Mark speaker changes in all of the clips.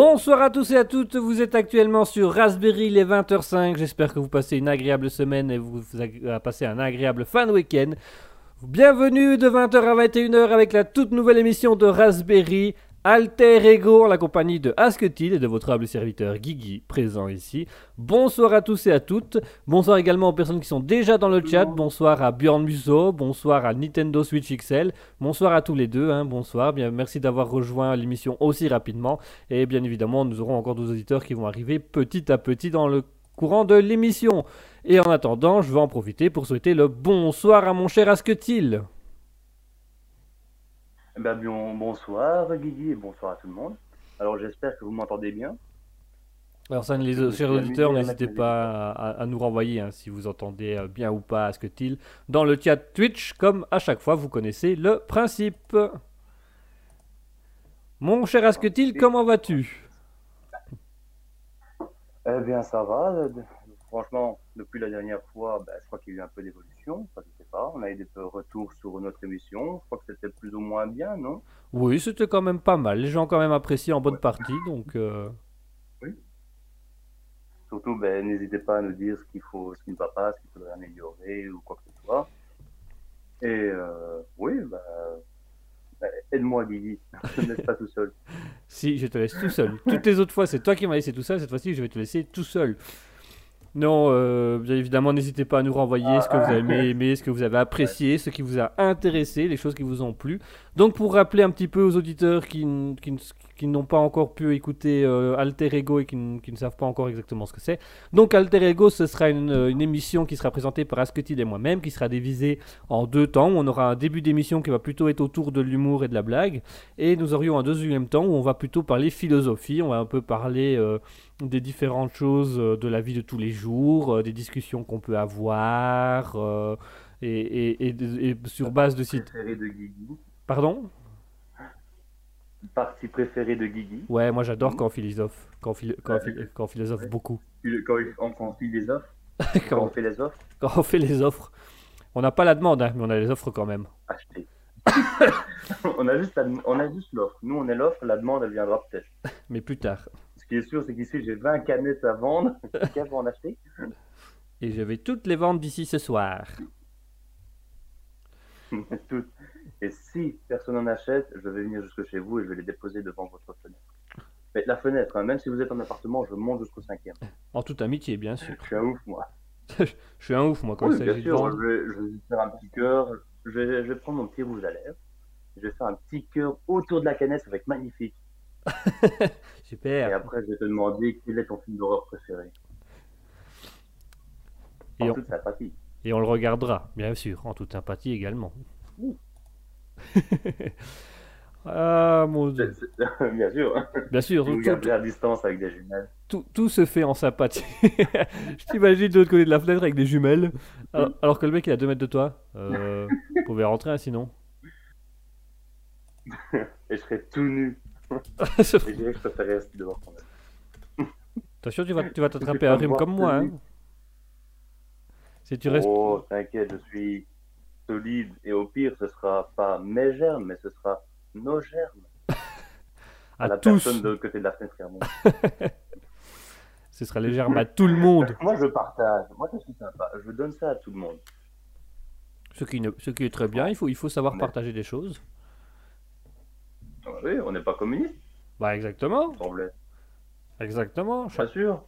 Speaker 1: Bonsoir à tous et à toutes, vous êtes actuellement sur Raspberry les 20h05, j'espère que vous passez une agréable semaine et vous avez passé un agréable fin de week-end. Bienvenue de 20h à 21h avec la toute nouvelle émission de Raspberry Alter Ego la compagnie de Asketil et de votre humble serviteur Guigui présent ici. Bonsoir à tous et à toutes. Bonsoir également aux personnes qui sont déjà dans le chat. Bonsoir à Bjorn Musso. Bonsoir à Nintendo Switch XL. Bonsoir à tous les deux. hein. Bonsoir. Merci d'avoir rejoint l'émission aussi rapidement. Et bien évidemment, nous aurons encore deux auditeurs qui vont arriver petit à petit dans le courant de l'émission. Et en attendant, je vais en profiter pour souhaiter le bonsoir à mon cher Asketil.
Speaker 2: Eh ben, bonsoir Guigui et bonsoir à tout le monde. Alors j'espère que vous m'entendez bien.
Speaker 1: Alors ça, les chers auditeurs,
Speaker 2: à
Speaker 1: n'hésitez pas à, à nous renvoyer hein, si vous entendez euh, bien ou pas Asketil dans le chat Twitch, comme à chaque fois, vous connaissez le principe. Mon cher Asketil, comment vas-tu?
Speaker 2: Eh bien ça va. Franchement, depuis la dernière fois, ben, je crois qu'il y a eu un peu d'évolution. Enfin, je sais pas. On a eu des peu retours sur notre émission. Je crois que c'était plus ou moins bien, non?
Speaker 1: Oui, c'était quand même pas mal. Les gens ont quand même apprécié en bonne
Speaker 2: Ouais.
Speaker 1: partie, donc... euh,
Speaker 2: Surtout, ben, n'hésitez pas à nous dire ce qu'il faut, ce qui ne va pas, ce qu'il faudrait améliorer ou quoi que ce soit. Et euh, oui, ben, ben, aide-moi Guigui. Je ne laisse pas tout seul.
Speaker 1: Si, je te laisse tout seul. Toutes les autres fois, c'est toi qui m'as laissé tout seul. Cette fois-ci, je vais te laisser tout seul. Non, euh, bien évidemment, n'hésitez pas à nous renvoyer ce que vous avez aimé, aimé, ce que vous avez apprécié, ce qui vous a intéressé, les choses qui vous ont plu. Donc, pour rappeler un petit peu aux auditeurs qui, qui, n'ont pas encore pu écouter euh, Alter Ego et qui, ne savent pas encore exactement ce que c'est. Donc, Alter Ego, ce sera une, euh, une émission qui sera présentée par Asketil et moi-même, qui sera divisée en deux temps. On aura un début d'émission qui va plutôt être autour de l'humour et de la blague. Et nous aurions un deuxième temps où on va plutôt parler philosophie, on va un peu parler euh, des différentes choses de la vie de tous les jours, des discussions qu'on peut avoir, euh, et, et- et- et sur base de sites. Pardon?
Speaker 2: Partie préférée de Guigui.
Speaker 1: Ouais, moi j'adore
Speaker 2: Mhm.
Speaker 1: quand on philosophe, quand on, philo- quand on quand on philosophe
Speaker 2: Ouais.
Speaker 1: beaucoup.
Speaker 2: Quand on on fait les offres. Quand on fait les offres?
Speaker 1: quand on fait les offres. On n'a pas la demande, hein, mais on a les offres quand même.
Speaker 2: acheter. on a juste la- on a juste l'offre. Nous, on est l'offre, la demande, elle viendra peut-être.
Speaker 1: Mais plus tard.
Speaker 2: Ce qui est sûr, c'est qu'ici, j'ai 20 canettes à vendre. Quelqu'un va en acheter?
Speaker 1: Et je vais toutes les vendre d'ici ce soir.
Speaker 2: Toutes. Et si personne n'en achète, je vais venir jusque chez vous et je vais les déposer devant votre fenêtre. Mais la fenêtre, hein, même si vous êtes en appartement, je monte jusqu'au cinquième.
Speaker 1: En toute amitié, bien sûr.
Speaker 2: Je suis un ouf, moi.
Speaker 1: Je suis un ouf, moi, quand
Speaker 2: Oui,
Speaker 1: il s'agit de vendre.
Speaker 2: je vais, je vais faire un petit cœur. Je vais, je vais prendre mon petit rouge à lèvres. Je vais faire un petit cœur autour de la canette, ça va être magnifique. Et
Speaker 1: Super.
Speaker 2: après, je vais te demander quel est ton film d'horreur préféré. En
Speaker 1: Et on-
Speaker 2: toute sympathie.
Speaker 1: Et on le regardera, bien sûr, en toute sympathie également.
Speaker 2: Oui.
Speaker 1: ah mon dieu.
Speaker 2: Bien sûr.
Speaker 1: Bien sûr,
Speaker 2: Vous
Speaker 1: tout,
Speaker 2: à distance avec des jumelles.
Speaker 1: tout- tout se fait en sympathie. Je t'imagine de l'autre côté de la fenêtre avec des jumelles, alors, alors que le mec il est à 2 mètres de toi. Euh, vous pouvez rentrer hein, sinon.
Speaker 2: Et je serai tout nu. Et je dirais que je préférais rester dehors quand même.
Speaker 1: Attention, tu vas tu vas t'attraper rhume
Speaker 2: voir
Speaker 1: comme moi. Hein. Si tu restes.
Speaker 2: Oh, t'inquiète, je suis solide. Et au pire, ce sera pas mes germes, mais ce sera nos germes.
Speaker 1: à
Speaker 2: la
Speaker 1: tous,
Speaker 2: personne de l'autre côté de la fenêtre, clairement.
Speaker 1: ce sera légèrement à tout le monde.
Speaker 2: Moi, je partage. Moi, je suis sympa. Je donne ça à tout le monde.
Speaker 1: Ce qui, ne- ce qui est très bien, il faut, il faut savoir
Speaker 2: Mais-
Speaker 1: partager des choses.
Speaker 2: Ah Oui, on n'est pas communiste,
Speaker 1: Bah exactement,
Speaker 2: semblait.
Speaker 1: exactement.
Speaker 2: Pas sûr.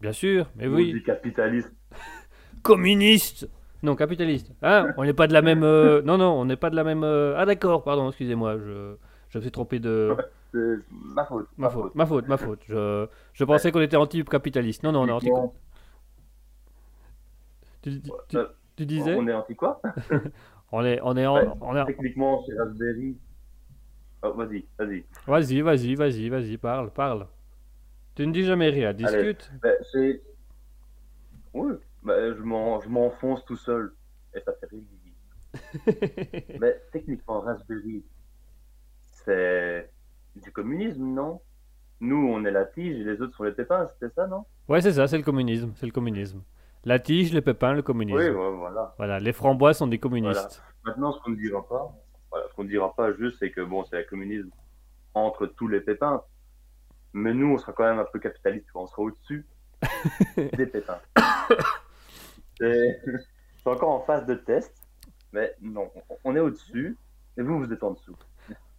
Speaker 1: Bien sûr, mais
Speaker 2: Vous
Speaker 1: oui.
Speaker 2: capitaliste.
Speaker 1: communiste Non, capitaliste. Hein On n'est pas de la même... euh, Non, non, on n'est pas de la même... euh, Ah d'accord, pardon, excusez-moi, je... je me suis trompé de...
Speaker 2: C'est ma faute.
Speaker 1: Ma faute, ma faute, ma faute. Je, je pensais qu'on était anti-capitaliste. Non, non, on est anti...
Speaker 2: Bon,
Speaker 1: Tu, tu- tu-
Speaker 2: euh,
Speaker 1: tu disais
Speaker 2: on est anti quoi?
Speaker 1: On est... On est, en-
Speaker 2: Ouais,
Speaker 1: on est...
Speaker 2: Techniquement, chez Raspberry. Oh, vas-y, vas-y.
Speaker 1: Vas-y, vas-y, vas-y, vas-y, parle, parle. Tu ne dis jamais rien, discute.
Speaker 2: Ben, c'est. Oui, ben, je m'en- je m'enfonce tout seul. Et ça fait rire. Mais techniquement, Raspberry, c'est du communisme, non? Nous, on est la tige et les autres sont les pépins, c'était ça, non?
Speaker 1: Ouais, c'est ça, c'est le communisme, c'est le communisme. La tige, les pépins, le communisme.
Speaker 2: Oui, ouais, voilà.
Speaker 1: Voilà, les framboises sont des communistes.
Speaker 2: Maintenant, ce qu'on ne dira pas, voilà, ce qu'on ne dira pas juste, c'est que bon, c'est le communisme entre tous les pépins. Mais nous, on sera quand même un peu capitaliste, on sera au-dessus des pétins. C'est encore en phase de test, mais non, on est au-dessus, et vous, vous êtes en dessous.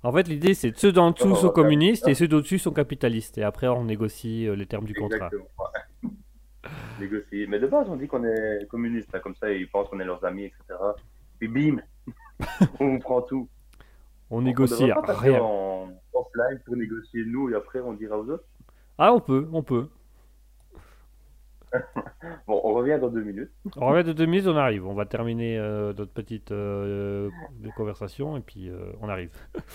Speaker 1: En fait, l'idée, c'est que ceux d'en dessous
Speaker 2: Oh,
Speaker 1: sont communistes et ceux d'au-dessus sont capitalistes. Et après, on négocie euh, les termes du contrat.
Speaker 2: Ouais. Négocier. Mais de base, on dit qu'on est communiste, hein, comme ça, ils pensent qu'on est leurs amis, etc. Puis bim, on vous prend tout.
Speaker 1: On négocie
Speaker 2: on
Speaker 1: rien.
Speaker 2: en offline pour négocier nous, et après, on dira aux autres.
Speaker 1: Ah, on peut, on peut.
Speaker 2: Bon, on revient dans deux minutes.
Speaker 1: On revient de deux minutes, on arrive. On va terminer euh, notre petite euh, conversation et puis euh, on arrive.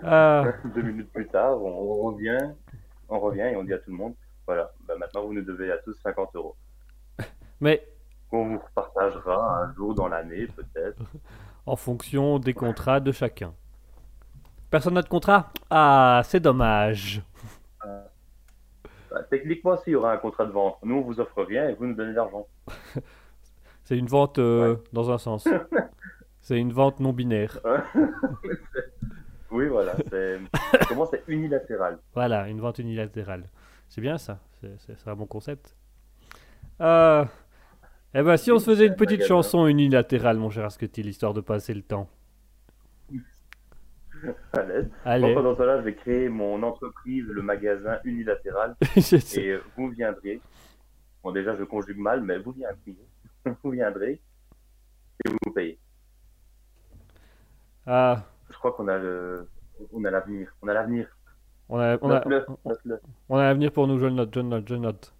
Speaker 2: Deux minutes plus tard, on, on revient, on revient et on dit à tout le monde, voilà, bah, maintenant vous nous devez à tous 50 euros.
Speaker 1: mais
Speaker 2: Qu'on vous partagera un jour dans l'année, peut-être.
Speaker 1: en fonction des contrats de chacun. Personne n'a de contrat? Ah, c'est dommage.
Speaker 2: Bah, techniquement, s'il y aura un contrat de vente, nous on vous offre rien et vous nous donnez de l'argent.
Speaker 1: C'est une vente euh, dans un sens. C'est une vente non binaire.
Speaker 2: Oui, voilà, c'est comment c'est unilatéral.
Speaker 1: Voilà, une vente unilatérale. C'est bien ça, c'est un bon concept. Euh, eh ben, si on se faisait une petite chanson unilatérale, mon cher Asketil, histoire de passer le temps.
Speaker 2: À Moi, pendant ce temps-là, je vais créer mon entreprise, le magasin unilatéral, et euh, vous viendrez. Bon, déjà, je conjugue mal, mais vous viendrez. Vous viendrez et vous payez.
Speaker 1: Ah,
Speaker 2: Je crois qu'on a le, on a l'avenir. On a l'avenir.
Speaker 1: on a, on a, on a l'avenir pour nous, je le note, je le note, je le note.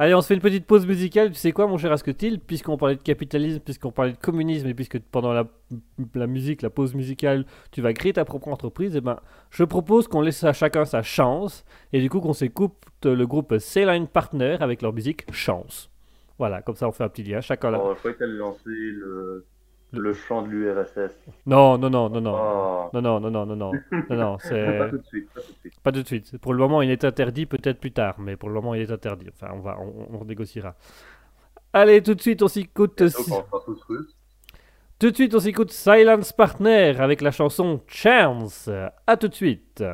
Speaker 1: Allez, on se fait une petite pause musicale. Tu sais quoi, mon cher Asketil Puisqu'on parlait de capitalisme, puisqu'on parlait de communisme, et puisque pendant la, musique, la pause musicale, tu vas créer ta propre entreprise, eh ben, je propose qu'on laisse à chacun sa chance, et du coup qu'on s'écoute le groupe Saline Partner avec leur musique Chance. Voilà, comme ça on fait un petit lien. Chacun là.
Speaker 2: Je croyais qu'elle le, le chant de l'URSS.
Speaker 1: Non, non, non, non, non.
Speaker 2: Oh.
Speaker 1: Non, non, non, non, non, non, non, non,
Speaker 2: Pas tout de suite, pas tout de suite.
Speaker 1: pas tout de suite. Pour le moment, il est interdit, peut-être plus tard, mais pour le moment, il est interdit. Enfin, on va, on, on négociera. Allez, tout de suite, on s'écoute. Tout de suite, on s'écoute Silence Partner avec la chanson Chance. À tout de suite.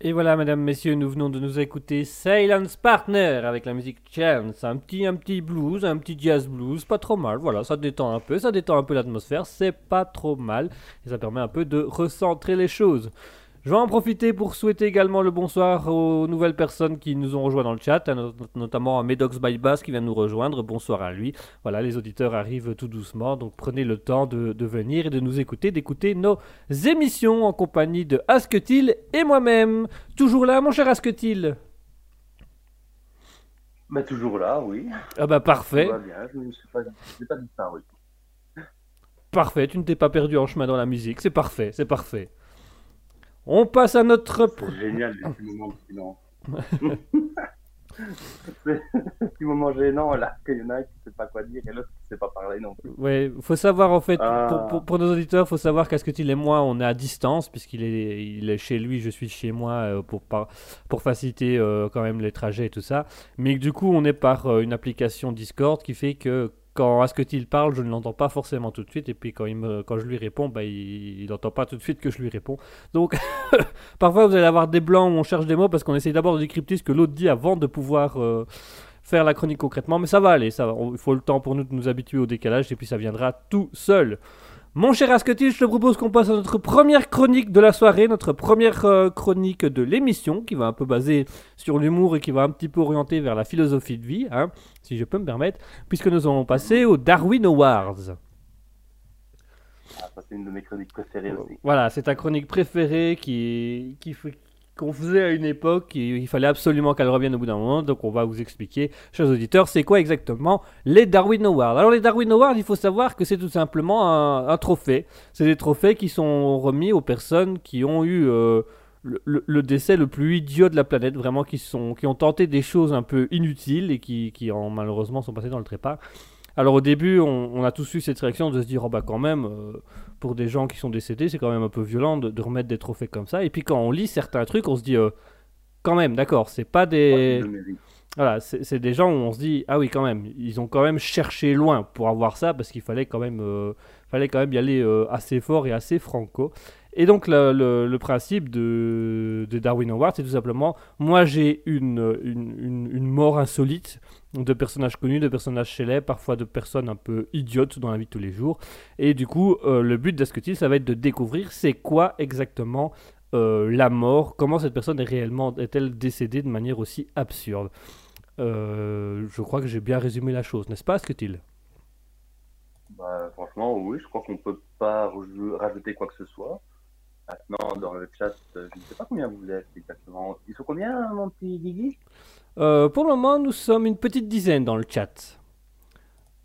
Speaker 1: Et voilà, mesdames, messieurs, nous venons de nous écouter Silence Partner avec la musique Chance. Un petit, un petit blues, un petit jazz blues, pas trop mal. Voilà, ça détend un peu, ça détend un peu l'atmosphère, c'est pas trop mal. Et ça permet un peu de recentrer les choses. Je vais en profiter pour souhaiter également le bonsoir aux nouvelles personnes qui nous ont rejoints dans le chat, hein, notamment à Medox by Bass qui vient nous rejoindre. Bonsoir à lui. Voilà, les auditeurs arrivent tout doucement, donc prenez le temps de, venir et de nous écouter, d'écouter nos émissions en compagnie de Asketil et moi-même. Toujours là, mon cher Asketil?
Speaker 2: Bah, toujours là, oui.
Speaker 1: Ah bah parfait.
Speaker 2: bien, je ne suis pas, pas disparu.
Speaker 1: Parfait, tu ne t'es pas perdu en chemin dans la musique, c'est parfait, c'est parfait. On passe à notre.
Speaker 2: C'est génial, les petits moments de silence. petit moment gênant là, qu'il y en a qui ne sait pas quoi dire et l'autre qui ne sait pas parler non plus.
Speaker 1: Oui, il faut savoir en fait, ah. pour, nos auditeurs, il faut savoir qu'Asketil et moi, on est à distance, puisqu'il est, il est chez lui, je suis chez moi, euh, pour, pour faciliter euh, quand même les trajets et tout ça. Mais du coup, on est par euh, une application Discord qui fait que quand Asketil parle, je ne l'entends pas forcément tout de suite. Et puis quand, je lui réponds, bah, il n'entend pas tout de suite que je lui réponds. Donc parfois vous allez avoir des blancs où on cherche des mots parce qu'on essaye d'abord de décrypter ce que l'autre dit avant de pouvoir euh, faire la chronique concrètement. Mais ça va aller. Il faut le temps pour nous de nous habituer au décalage et puis ça viendra tout seul. Mon cher Asketil, je te propose qu'on passe à notre première chronique de la soirée, notre première euh, chronique de l'émission, qui va un peu baser sur l'humour et qui va un petit peu orienter vers la philosophie de vie, hein, si je peux me permettre, puisque nous allons passer aux Darwin Awards.
Speaker 2: Ah, c'est une de mes chroniques préférées aussi.
Speaker 1: Voilà, c'est ta chronique préférée qui, qui, qu'on faisait à une époque, il fallait absolument qu'elle revienne au bout d'un moment, donc on va vous expliquer, chers auditeurs, c'est quoi exactement les Darwin Awards. Alors les Darwin Awards, il faut savoir que c'est tout simplement un, trophée. C'est des trophées qui sont remis aux personnes qui ont eu euh, le, décès le plus idiot de la planète, vraiment qui, sont, qui ont tenté des choses un peu inutiles et qui, qui en, malheureusement sont passées dans le trépas. Alors au début, on, a tous eu cette réaction de se dire, oh bah quand même, euh, pour des gens qui sont décédés, c'est quand même un peu violent de, remettre des trophées comme ça. Et puis quand on lit certains trucs, on se dit, euh, quand même, d'accord, c'est pas des... Voilà, c'est des gens où on se dit, ah oui, quand même, ils ont quand même cherché loin pour avoir ça, parce qu'il fallait quand même... Euh, fallait quand même y aller assez fort et assez franco. Et donc le, principe de, Darwin Award, c'est tout simplement, moi j'ai une, une, mort insolite de personnages connus, de personnages célèbres, parfois de personnes un peu idiotes dans la vie de tous les jours. Et du coup, euh, le but d'Asketil, ça va être de découvrir c'est quoi exactement euh, la mort, comment cette personne est réellement, est-elle décédée de manière aussi absurde. Euh, je crois que j'ai bien résumé la chose, n'est-ce pas, Asketil?
Speaker 2: Bah, Franchement, oui, je crois qu'on ne peut pas rajouter quoi que ce soit. Maintenant, dans le chat, euh, je ne sais pas combien vous êtes exactement. Ils sont combien, mon petit Guigui?
Speaker 1: Euh, Pour le moment, nous sommes une petite dizaine dans le chat.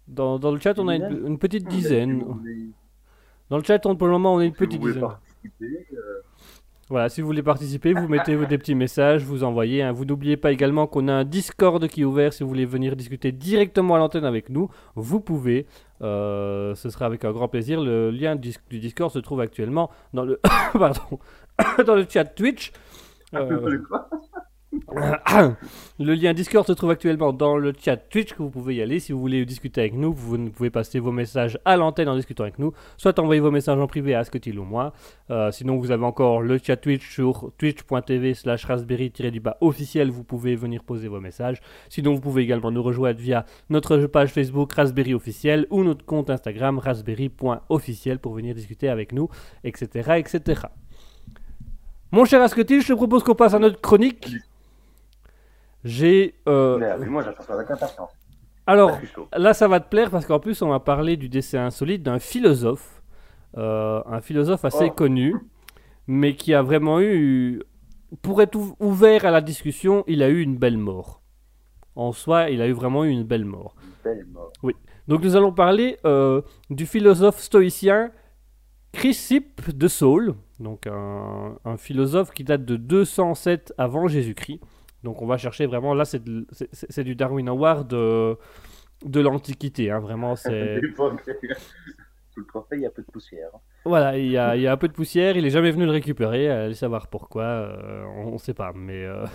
Speaker 1: Dans, dans le chat, on a une, petite dizaine. Dans le chat, pour le moment, on a une petite dizaine. Euh, voilà, si vous voulez participer, vous mettez des petits messages, vous envoyez. Hein. Vous n'oubliez pas également qu'on a un Discord qui est ouvert. Si vous voulez venir discuter directement à l'antenne avec nous, vous pouvez. Euh, ce sera avec un grand plaisir. Le lien du, Discord se trouve actuellement dans le, pardon, dans le chat Twitch. Euh, le lien Discord se trouve actuellement dans le chat Twitch que vous pouvez y aller si vous voulez discuter avec nous. Vous pouvez passer vos messages à l'antenne en discutant avec nous, soit envoyer vos messages en privé à Asketil ou moi. Euh, sinon, vous avez encore le chat Twitch sur twitch.tv slash raspberry-du-bas officiel. Vous pouvez venir poser vos messages. Sinon, vous pouvez également nous rejoindre via notre page Facebook Raspberry officiel ou notre compte Instagram raspberry.officiel pour venir discuter avec nous, etc. etc. Mon cher Asketil, je te propose qu'on passe à notre chronique. J'ai.
Speaker 2: Euh... moi, j'attends ça avec impatience.
Speaker 1: Alors, là, ça va te plaire parce qu'en plus, on va parler du décès insolite d'un philosophe. Euh, un philosophe assez oh. connu, mais qui a vraiment eu. Pour être ouvert à la discussion, il a eu une belle mort. En soi, il a eu vraiment eu une belle mort.
Speaker 2: Une belle mort.
Speaker 1: Oui. Donc, nous allons parler euh, du philosophe stoïcien Chrysippe de Saul, donc un, un, philosophe qui date de 207 avant Jésus-Christ. Donc on va chercher vraiment, là c'est du Darwin Award de, de l'Antiquité, hein, vraiment c'est...
Speaker 2: Sous le trophée, il y a peu de poussière. Hein.
Speaker 1: Voilà, il y, a, il y a un peu de poussière, il est jamais venu le récupérer, allez savoir pourquoi, euh, on ne sait pas, mais... Euh...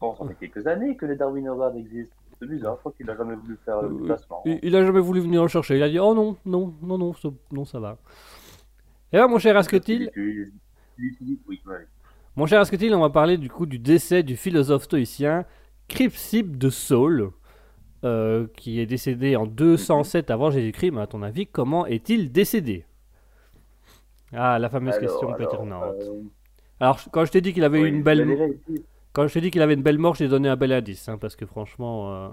Speaker 2: bon, ça fait quelques années que les Darwin Awards existent. C'est bizarre, je crois qu'il n'a jamais voulu faire le euh, placement.
Speaker 1: Il, il, a jamais voulu venir le chercher, il a dit oh non, non, non, non, non, ça va. Et là, mon cher Asketil...
Speaker 2: Oui, oui.
Speaker 1: Mon cher Asketil, on va parler du coup du décès du philosophe stoïcien Crypsip de Saul, euh, qui est décédé en 207 avant Jésus-Christ. Mais à ton avis, comment est-il décédé? Ah, la fameuse
Speaker 2: Alors,
Speaker 1: question
Speaker 2: alors,
Speaker 1: péternante.
Speaker 2: euh,
Speaker 1: Alors, quand je t'ai dit qu'il avait
Speaker 2: oui,
Speaker 1: une belle, quand je t'ai dit qu'il avait une belle mort, j'ai donné un bel indice, hein, parce que franchement, euh,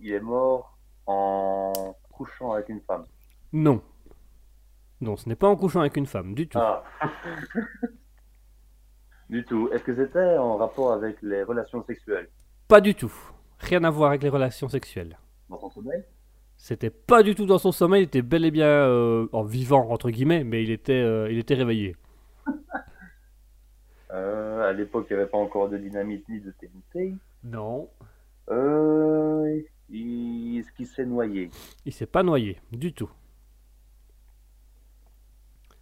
Speaker 2: il est mort en couchant avec une femme.
Speaker 1: non, non, ce n'est pas en couchant avec une femme du tout.
Speaker 2: Ah. du tout. Est-ce que c'était en rapport avec les relations sexuelles?
Speaker 1: Pas du tout. Rien à voir avec les relations sexuelles.
Speaker 2: dans son sommeil?
Speaker 1: C'était pas du tout dans son sommeil, il était bel et bien euh, en vivant entre guillemets, mais il était, euh, il était réveillé.
Speaker 2: Euh, À l'époque, il n'y avait pas encore de dynamite ni de TNT.
Speaker 1: Non.
Speaker 2: Euh. Est-ce qu'il s'est noyé
Speaker 1: Il s'est pas noyé du tout.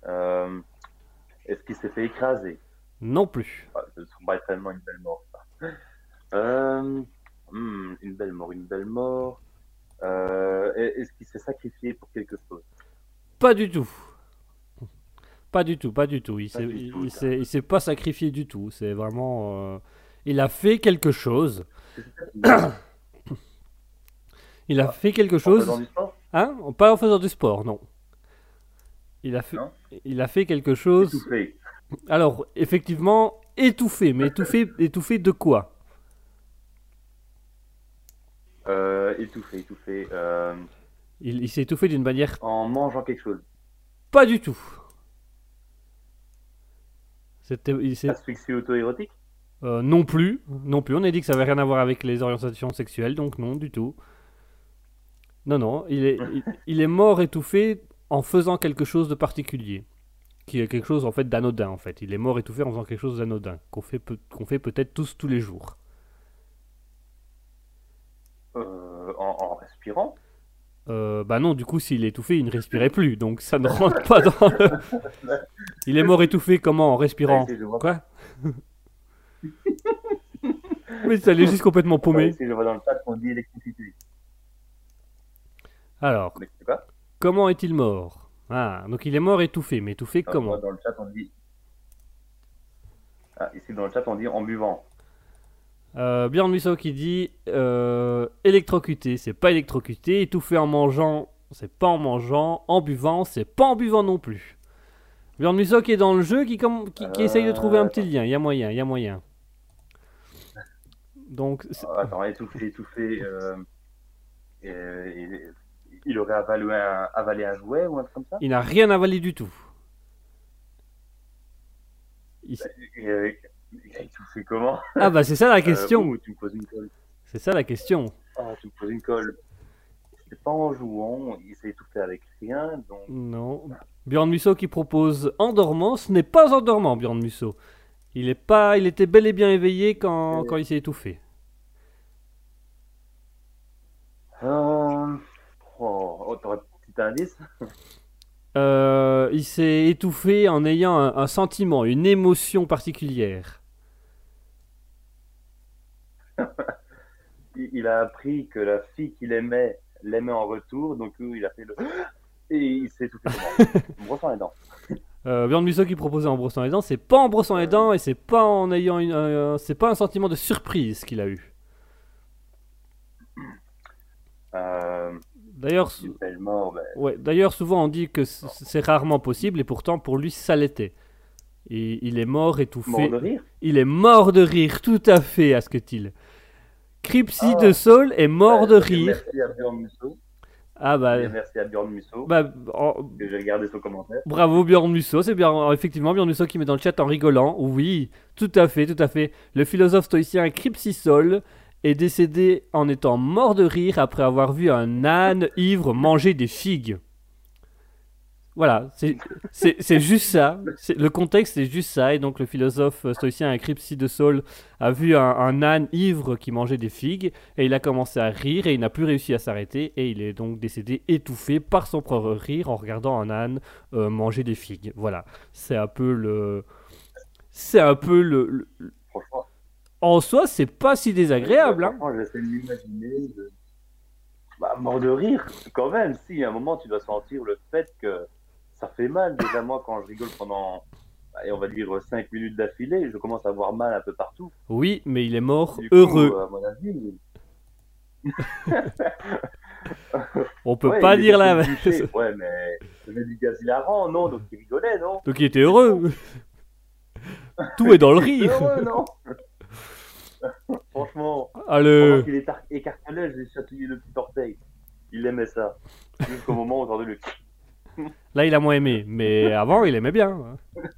Speaker 2: Euh, Est-ce qu'il s'est fait écraser?
Speaker 1: Non plus.
Speaker 2: Ah, Ce ne serait pas tellement une belle mort. Euh, hmm, une belle mort, une belle mort. Euh, Est-ce qu'il s'est sacrifié pour quelque chose?
Speaker 1: Pas du tout. Pas du tout, pas du tout. Il
Speaker 2: Pas
Speaker 1: s'est, pas sacrifié du tout. C'est vraiment. Il a fait quelque chose. Il a
Speaker 2: Ah,
Speaker 1: fait quelque
Speaker 2: En
Speaker 1: chose.
Speaker 2: faisant du sport?
Speaker 1: Hein? Pas en faisant du sport, non. Il a fait,
Speaker 2: Non
Speaker 1: il a fait quelque chose.
Speaker 2: Étouffé.
Speaker 1: Alors, effectivement, étouffé. Mais étouffé, étouffé de quoi?
Speaker 2: Euh, étouffé, étouffé. Euh,
Speaker 1: il, il s'est étouffé d'une manière
Speaker 2: en mangeant quelque chose.
Speaker 1: pas du tout. C'était,
Speaker 2: Asphyxie auto-érotique?
Speaker 1: Euh, non plus, non plus. On a dit que ça avait rien à voir avec les orientations sexuelles, donc non du tout. Non, non, il est, il, il est mort étouffé en faisant quelque chose de particulier, qui est quelque chose en fait d'anodin en fait. Il est mort étouffé en faisant quelque chose d'anodin qu'on fait, peut- qu'on fait peut-être tous tous les jours.
Speaker 2: euh, en, en respirant?
Speaker 1: Euh, bah non, du coup, s'il est étouffé, il ne respirait plus, donc ça ne rentre pas dans le... Il est mort étouffé comment En respirant? Quoi? Mais ça allait juste complètement paumé.
Speaker 2: ici, je vois dans le chat qu'on dit électricité.
Speaker 1: Alors,
Speaker 2: Mais c'est quoi
Speaker 1: comment est-il mort? Ah, donc il est mort étouffé, mais étouffé
Speaker 2: Ah,
Speaker 1: comment?
Speaker 2: Dans le chat, on dit. Ah, ici, dans le chat, on dit en buvant.
Speaker 1: euh, Björn Musso qui dit euh, électrocuté, c'est pas électrocuté, étouffé en mangeant, c'est pas en mangeant, en buvant, c'est pas en buvant non plus. Björn Musso qui est dans le jeu, qui, comme, qui, qui essaye de trouver un petit lien, il y a moyen, il y a moyen. Donc, c'est-
Speaker 2: Attends, étouffé, étouffé. Euh, euh, il, aurait avalé un, avalé un jouet ou un truc comme ça?
Speaker 1: Il n'a rien avalé du tout. Il
Speaker 2: Et, euh, Il a étouffé comment?
Speaker 1: Ah bah c'est ça la
Speaker 2: Euh,
Speaker 1: question,
Speaker 2: colle.
Speaker 1: c'est ça la question.
Speaker 2: Ah, tu me poses une colle. C'est pas en jouant, il s'est étouffé avec rien, donc.
Speaker 1: Non. Björn Musso qui propose en dormant, ce n'est pas en dormant Björn Musso. Il est pas, il était bel et bien éveillé quand,
Speaker 2: Euh.
Speaker 1: quand il s'est étouffé.
Speaker 2: Euh... T'aurais un petit indice
Speaker 1: Euh, il s'est étouffé en ayant un, un sentiment, une émotion particulière.
Speaker 2: il, a appris que la fille qu'il aimait l'aimait en retour, donc il a fait le. Et il s'est étouffé En brossant les dents.
Speaker 1: Euh, Björn Musso qui proposait en brossant les dents, c'est pas en brossant les dents et c'est pas en ayant une, un- c'est pas un sentiment de surprise qu'il a eu.
Speaker 2: Euh,
Speaker 1: D'ailleurs,
Speaker 2: mort, ben,
Speaker 1: ouais, d'ailleurs souvent on dit que c'est rarement possible et pourtant pour lui ça l'était. Il est mort étouffé.
Speaker 2: mort de rire.
Speaker 1: Il est mort de rire, tout à fait, Asketil. Cripsy
Speaker 2: Ah.
Speaker 1: de Saul est mort de
Speaker 2: Euh,
Speaker 1: rire.
Speaker 2: Merci à Björn Musso.
Speaker 1: Ah bah,
Speaker 2: merci à Björn Musso.
Speaker 1: bah oh,
Speaker 2: que j'ai regardé son commentaire.
Speaker 1: bravo Björn Musso, c'est bien effectivement Björn Musso qui met dans le chat en rigolant. Oui, tout à fait, tout à fait. Le philosophe stoïcien Cripsisol est décédé en étant mort de rire après avoir vu un âne ivre manger des figues. Voilà, c'est- juste ça. Le contexte, c'est juste ça. Et donc, le philosophe stoïcien Cripsy de Saul a vu un, un âne ivre qui mangeait des figues. Et il a commencé à rire et il n'a plus réussi à s'arrêter. Et il est donc décédé étouffé par son propre rire en regardant un âne euh, manger des figues. Voilà, c'est un peu le. C'est un peu le. le-
Speaker 2: Franchement,
Speaker 1: En soi, c'est pas si désagréable. Hein.
Speaker 2: j'essaie de m'imaginer. De... Bah, mort de rire, quand même. Si, à un moment, tu dois sentir le fait que ça fait mal. Déjà, moi, quand je rigole pendant et on va dire 5 minutes d'affilée, je commence à avoir mal un peu partout.
Speaker 1: Oui, mais il est mort
Speaker 2: Du coup,
Speaker 1: heureux.
Speaker 2: à mon avis,
Speaker 1: On peut
Speaker 2: ouais,
Speaker 1: pas dire
Speaker 2: touché. Ouais, mais le du gaz hilarant, non, donc il rigolait, non?
Speaker 1: Donc il était heureux. Tout est dans le rire.
Speaker 2: Heureux, non? Franchement,
Speaker 1: Ah,
Speaker 2: pendant qu'il écartelait, j'ai chatouillé le petit orteil. Il aimait ça. Jusqu'au moment où on entendait le.
Speaker 1: Là, il a moins aimé. Mais avant, il aimait bien.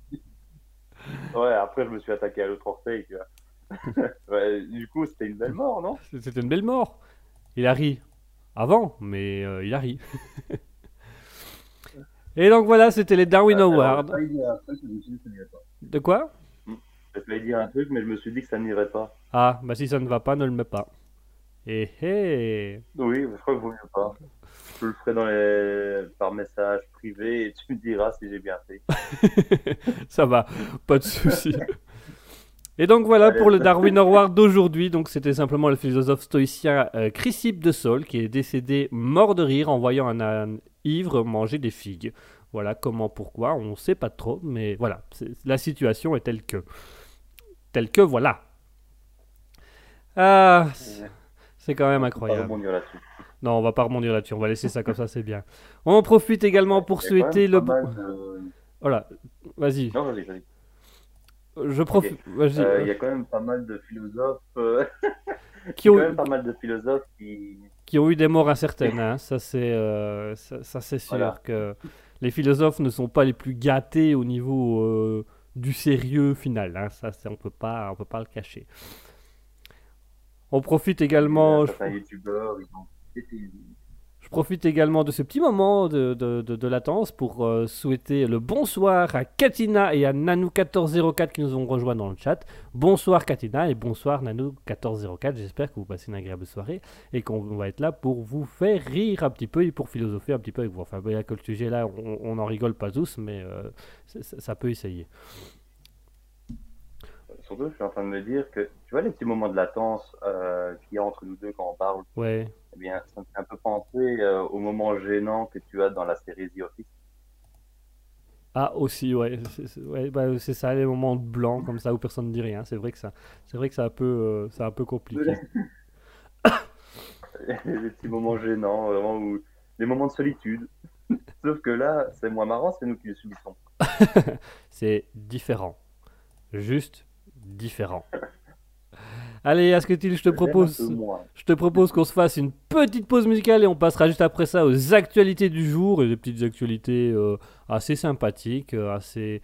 Speaker 2: Ouais, après, je me suis attaqué à l'autre orteil, tu vois. ouais, du coup, c'était une belle mort, non?
Speaker 1: C'était une belle mort. Il a ri. Avant, mais euh, il a ri. Et donc voilà, c'était les Darwin
Speaker 2: Alors,
Speaker 1: Awards. De quoi?
Speaker 2: J'ai failli dire un truc, mais je me suis dit que ça n'irait pas.
Speaker 1: Ah, bah si ça ne va pas, ne le mets pas. Eh eh
Speaker 2: Oui, je crois qu'il vaut mieux pas. Je le ferai dans les... par message privé et tu me diras si j'ai bien fait.
Speaker 1: Ça va, pas de souci. Et donc voilà
Speaker 2: Allez.
Speaker 1: pour le Darwin Award d'aujourd'hui. Donc c'était simplement le philosophe stoïcien euh, Chrysippe de Sol qui est décédé mort de rire en voyant un âne ivre manger des figues. Voilà comment, pourquoi, on ne sait pas trop, mais voilà, la situation est telle que. Telle que voilà. Ah, c'est- quand même
Speaker 2: On va
Speaker 1: incroyable. Non, on va pas rebondir là-dessus, on va laisser ça comme ça, c'est bien. On en profite également pour souhaiter le.
Speaker 2: de-
Speaker 1: Voilà, vas-y.
Speaker 2: Non, vas-y, vas-y.
Speaker 1: Je profite.
Speaker 2: Euh, Il y a quand même pas mal de philosophes. euh,
Speaker 1: qui, ont,
Speaker 2: quand même pas mal de philosophes qui.
Speaker 1: qui ont eu des morts incertaines, hein. ça c'est euh, ça, ça, c'est sûr
Speaker 2: Voilà.
Speaker 1: que les philosophes ne sont pas les plus gâtés au niveau euh, du sérieux final, hein. ça c'est- on peut pas on peut pas le cacher. On profite également, je,
Speaker 2: Certains youtubeurs, ils ont été.
Speaker 1: je profite également de ce petit moment de, de, de- de latence pour euh, souhaiter le bonsoir à Katina et à Nanou1404 qui nous ont rejoints dans le chat. Bonsoir Katina et bonsoir Nanou1404. J'espère que vous passez une agréable soirée et qu'on va être là pour vous faire rire un petit peu et pour philosopher un petit peu avec vous. Enfin, il y a que le sujet là, on- n'en rigole pas tous, mais euh, ça peut essayer.
Speaker 2: Surtout, je suis en train de me dire que, tu vois, les petits moments de latence euh, qu'il y a entre nous deux quand on parle,
Speaker 1: Ouais.
Speaker 2: Eh bien, ça me fait un peu penser euh, au moment gênant que tu as dans la série The Office.
Speaker 1: Ah aussi, ouais, c'est ouais, bah, ça, les moments de blanc comme ça où personne ne dit rien. C'est vrai que ça, c'est vrai que c'est un peu, euh, c'est un peu compliqué.
Speaker 2: les petits moments gênants, vraiment, où... les moments de solitude. Sauf que là, c'est moins marrant, c'est nous qui les subissons.
Speaker 1: C'est différent. Juste différent. Allez, Asketil, je te propose, je te propose qu'on se fasse une petite pause musicale et on passera juste après ça aux actualités du jour et des petites actualités euh, assez sympathiques, euh, assez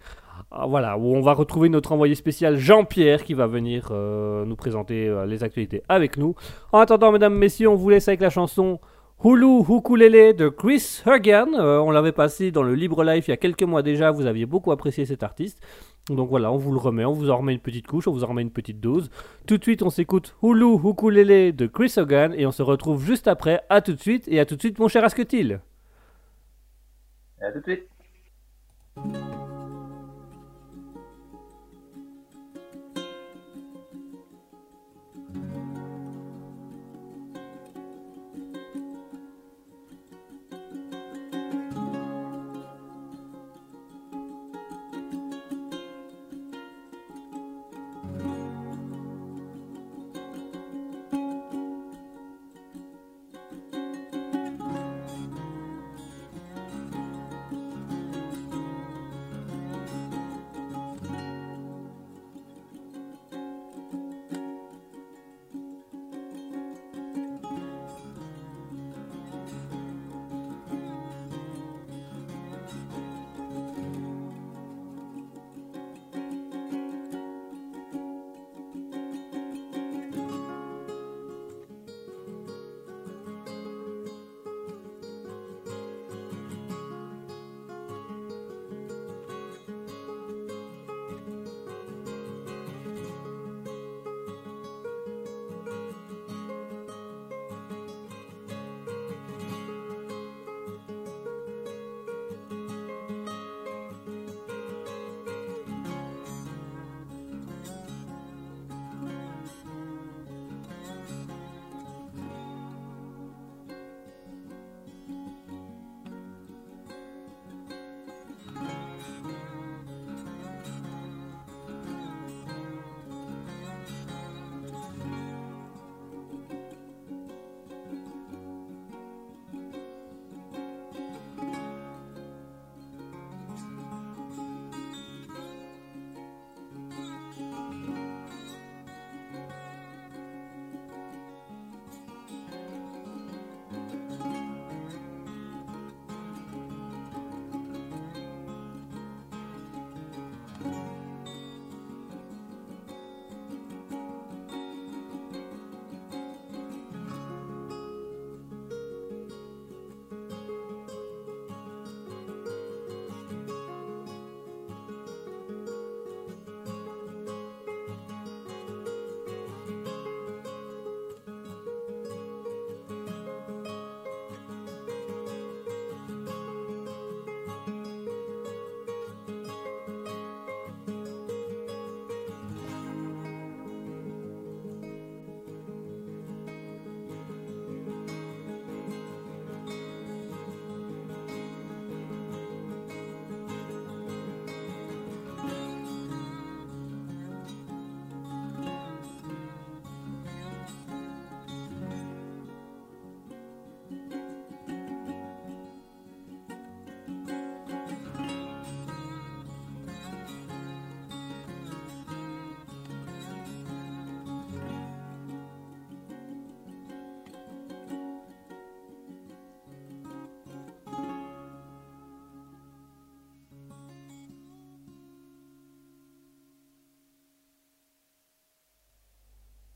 Speaker 1: ah, voilà, où on va retrouver notre envoyé spécial Jean-Pierre qui va venir euh, nous présenter euh, les actualités avec nous. En attendant, mesdames, messieurs, on vous laisse avec la chanson Hulu Ukulele de Chris Hagan. Euh, on l'avait passé dans le Libre Life il y a quelques mois déjà. Vous aviez beaucoup apprécié cet artiste. Donc voilà, on vous le remet, on vous en remet une petite couche, on vous en remet une petite dose. Tout de suite, on s'écoute Hulu Ukulele de Chris Hogan et on se retrouve juste après. À tout de suite et à tout de suite, mon cher Asketil.
Speaker 2: Et à tout de suite.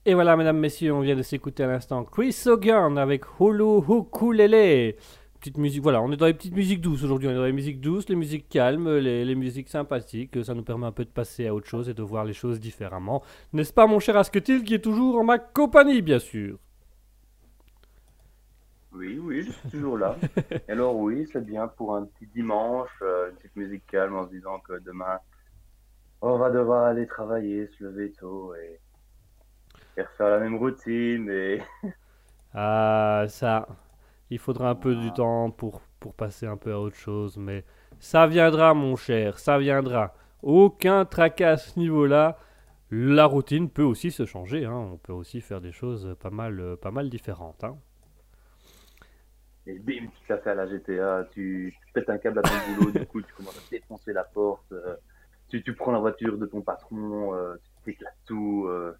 Speaker 1: Et voilà, mesdames, messieurs, on vient de s'écouter à l'instant Chris Hogan avec Hulu Hukulele. Petite musique, voilà, on est dans les petites musiques douces aujourd'hui. On est dans les musiques douces, les musiques calmes, les, les musiques sympathiques. Ça nous permet un peu de passer à autre chose et de voir les choses différemment. N'est-ce pas, mon cher Asketil, qui est toujours en ma compagnie, bien sûr?
Speaker 2: Oui, oui, je suis toujours là. Alors oui, c'est bien pour un petit dimanche, euh, une petite musique calme en se disant que demain, on va devoir aller travailler, se lever tôt et, et refaire la même routine. Et
Speaker 1: Ah, ça, il faudra un peu du temps pour, pour passer un peu à autre chose, mais ça viendra, mon cher, ça viendra. Aucun tracas à ce niveau-là. La routine peut aussi se changer, hein. on peut aussi faire des choses pas mal, pas mal différentes. hein.
Speaker 2: Et bim, tu te la fais à la GTA, tu, tu pètes un câble à ton boulot, du coup tu commences à défoncer la porte, euh, tu, tu prends la voiture de ton patron, euh, tu t'éclates tout. euh,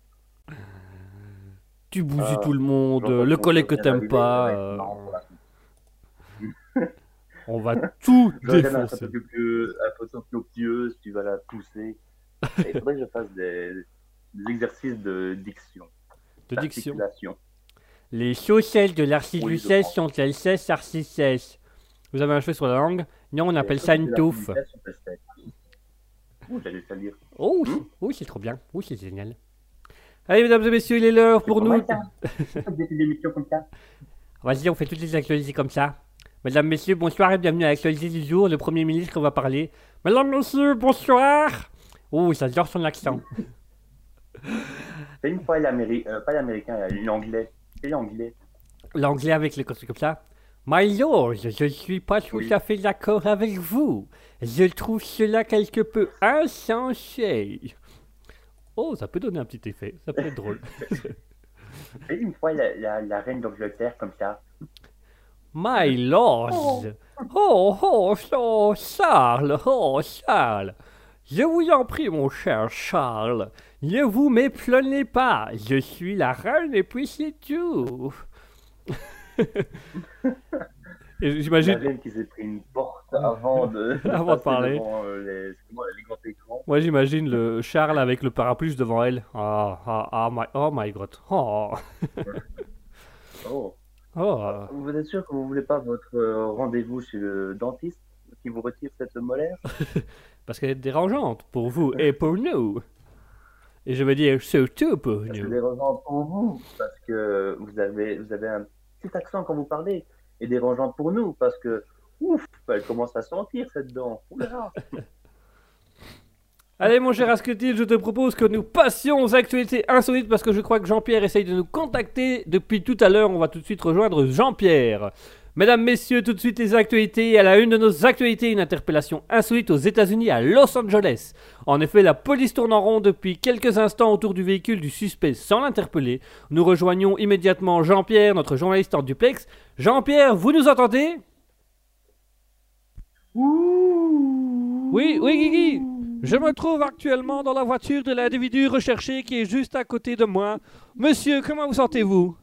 Speaker 1: Tu bousilles
Speaker 2: Ah,
Speaker 1: tout le monde, le collègue que t'aimes pas, euh, on va tout
Speaker 2: un
Speaker 1: défoncer.
Speaker 2: peu plus, un peu plus tu vas la pousser. Il faudrait que je fasse des, des exercices de diction,
Speaker 1: De diction. Les chaussettes de
Speaker 2: Oui, je
Speaker 1: l'archiduchesse
Speaker 2: pense.
Speaker 1: sont-elles sèches arcisèches Vous avez un cheveu sur la langue Non, on appelle ça une touffe.
Speaker 2: Ouh, j'allais salir.
Speaker 1: Oh, c'est- oh, c'est trop bien. Oh, c'est génial. Allez, mesdames et messieurs, il est l'heure pour nous. Vas-y, on fait toutes les actualités comme ça. Mesdames, messieurs, bonsoir et bienvenue à l'actualité du jour. Le Premier ministre va parler. Mesdames, messieurs, bonsoir. Oh, j'adore son accent.
Speaker 2: C'est une fois l'américain, euh, pas l'américain, l'anglais. C'est l'anglais.
Speaker 1: L'anglais avec les trucs comme ça. My lord, je ne suis pas tout
Speaker 2: Oui.
Speaker 1: à fait d'accord avec vous. Je trouve cela quelque peu insensé. Oh, ça peut donner un petit effet. Ça peut être drôle.
Speaker 2: Une fois la, la, la reine d'Angleterre comme ça.
Speaker 1: My lord. Oh, oh, oh, Charles, oh, Charles. Je vous en prie, mon cher Charles. Ne vous méprenez pas. Je suis la reine et puis c'est tout. Et J'imagine,
Speaker 2: qui s'est pris une porte avant de,
Speaker 1: Avant de
Speaker 2: passer
Speaker 1: parler.
Speaker 2: devant, euh, les, excuse-moi, les grands écrans.
Speaker 1: moi j'imagine le Charles avec le parapluie devant elle. Ah, ah, ah, my, oh my god. Oh,
Speaker 2: Oh.
Speaker 1: oh.
Speaker 2: Vous êtes sûr que vous voulez pas votre euh, rendez-vous chez le dentiste qui vous retire cette molaire?
Speaker 1: Parce qu'elle est dérangeante pour vous et pour nous. Et je veux dire surtout pour
Speaker 2: C'est
Speaker 1: nous.
Speaker 2: dérangeant pour vous parce que vous avez, vous avez un petit accent quand vous parlez et dérangeant pour nous parce que ouf, elle commence à sentir cette dent. Oula.
Speaker 1: Allez mon cher Asketil, je te propose que nous passions aux actualités insolites parce que je crois que Jean-Pierre essaye de nous contacter depuis tout à l'heure. On va tout de suite rejoindre Jean-Pierre. Mesdames, messieurs, tout de suite les actualités. À la une de nos actualités, une interpellation insolite aux États-Unis à Los Angeles. En effet, la police tourne en rond depuis quelques instants autour du véhicule du suspect sans l'interpeller. Nous rejoignons immédiatement Jean-Pierre, notre journaliste en duplex. Jean-Pierre, vous nous entendez? Oui, oui, Guigui. Je me trouve actuellement dans la voiture de l'individu recherché qui est juste à côté de moi. Monsieur, comment vous sentez-vous?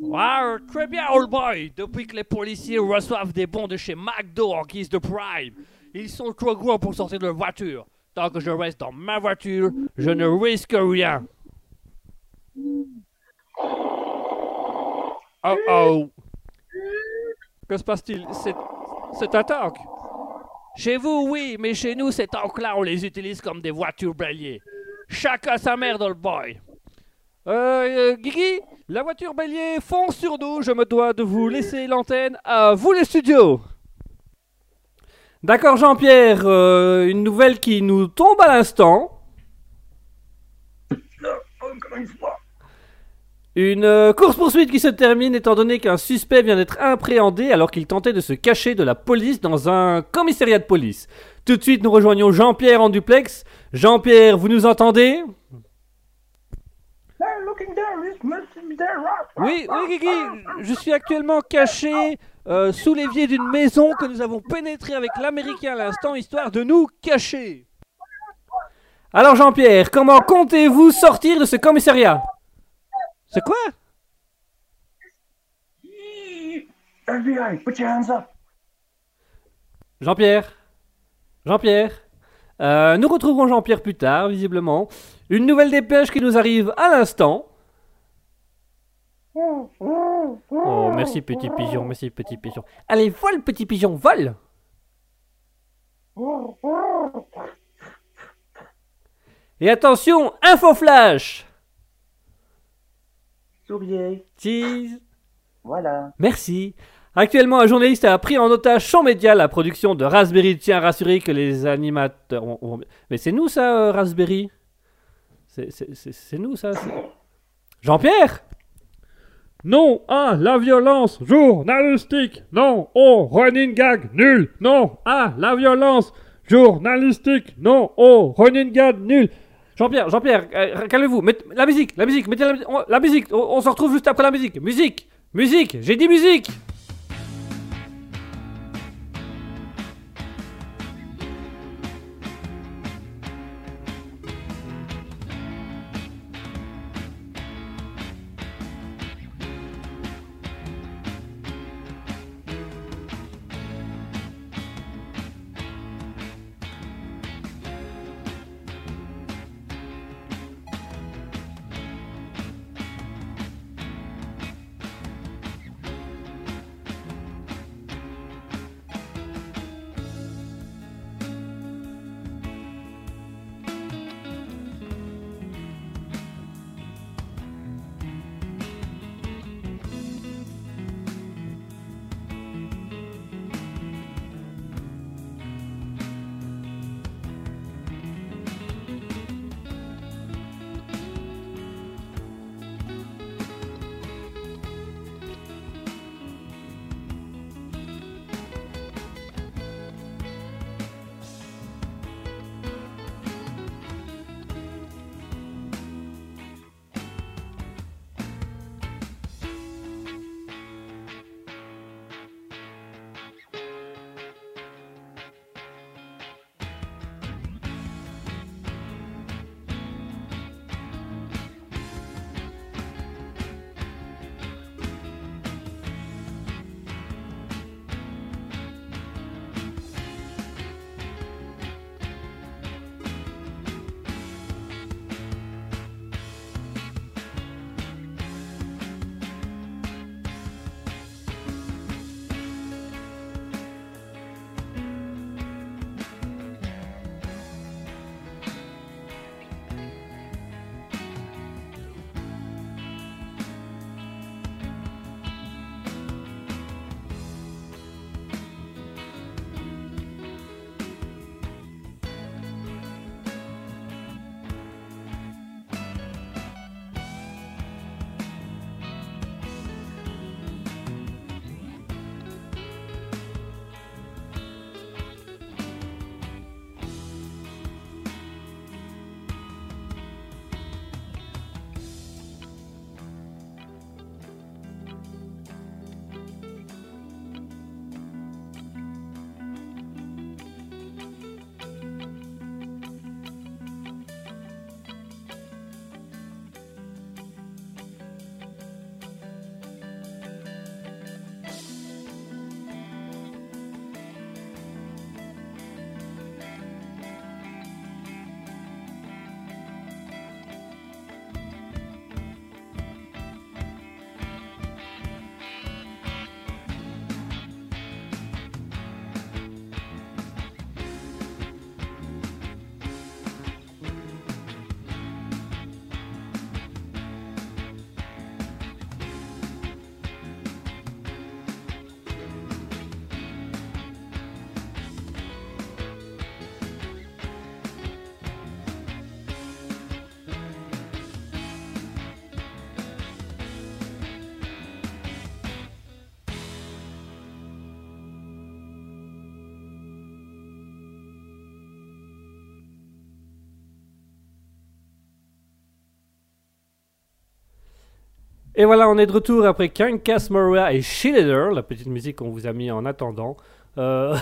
Speaker 1: Wow, très bien, old boy. Depuis que les policiers reçoivent des bons de chez McDo en guise de prime, ils sont trop gros pour sortir de leur voiture. Tant que je reste dans ma voiture, je ne risque rien. Oh oh. Que se passe-t-il? C'est un tank. Chez vous, oui, mais chez nous, ces tanks-là, on les utilise comme des voitures béliers. Chacun sa mère le boy. Euh, euh, Guigui, la voiture bélier fonce sur nous. Je me dois de vous laisser l'antenne. À vous les studios. D'accord, Jean-Pierre. euh, une nouvelle qui nous tombe à l'instant. Une euh, course-poursuite qui se termine étant donné qu'un suspect vient d'être appréhendé alors qu'il tentait de se cacher de la police dans un commissariat de police. Tout de suite, nous rejoignons Jean-Pierre en duplex. Jean-Pierre, vous nous entendez? Oui, oui, Guigui, je suis actuellement caché euh, sous l'évier d'une maison que nous avons pénétrée avec l'Américain à l'instant, histoire de nous cacher. Alors Jean-Pierre, comment comptez-vous sortir de ce commissariat? C'est quoi?
Speaker 2: FBI, put your hands up.
Speaker 1: Jean-Pierre Jean-Pierre Euh, Nous retrouverons Jean-Pierre plus tard, visiblement. Une nouvelle dépêche qui nous arrive à l'instant. Oh, merci petit pigeon, merci petit pigeon. Allez, vole petit pigeon, vole Et attention, info flash
Speaker 2: Souriez.
Speaker 1: Cheese
Speaker 2: Voilà.
Speaker 1: Merci. Actuellement, un journaliste a pris en otage champ média la production de Raspberry. Tiens rassurer que les animateurs... ont- ont- Mais c'est nous ça, euh, Raspberry? C'est- nous ça Jean-Pierre?
Speaker 3: Non à la violence journalistique. Non au running gag nul. Non à la violence journalistique. Non au running gag nul.
Speaker 1: Jean-Pierre, Jean-Pierre, euh, calmez-vous. La musique, la musique, mettez la, musique. On se retrouve juste après la musique. Musique, musique, j'ai dit musique. Et voilà, on est de retour après Kankas Moria et Shilleder, la petite musique qu'on vous a mis en attendant. Euh,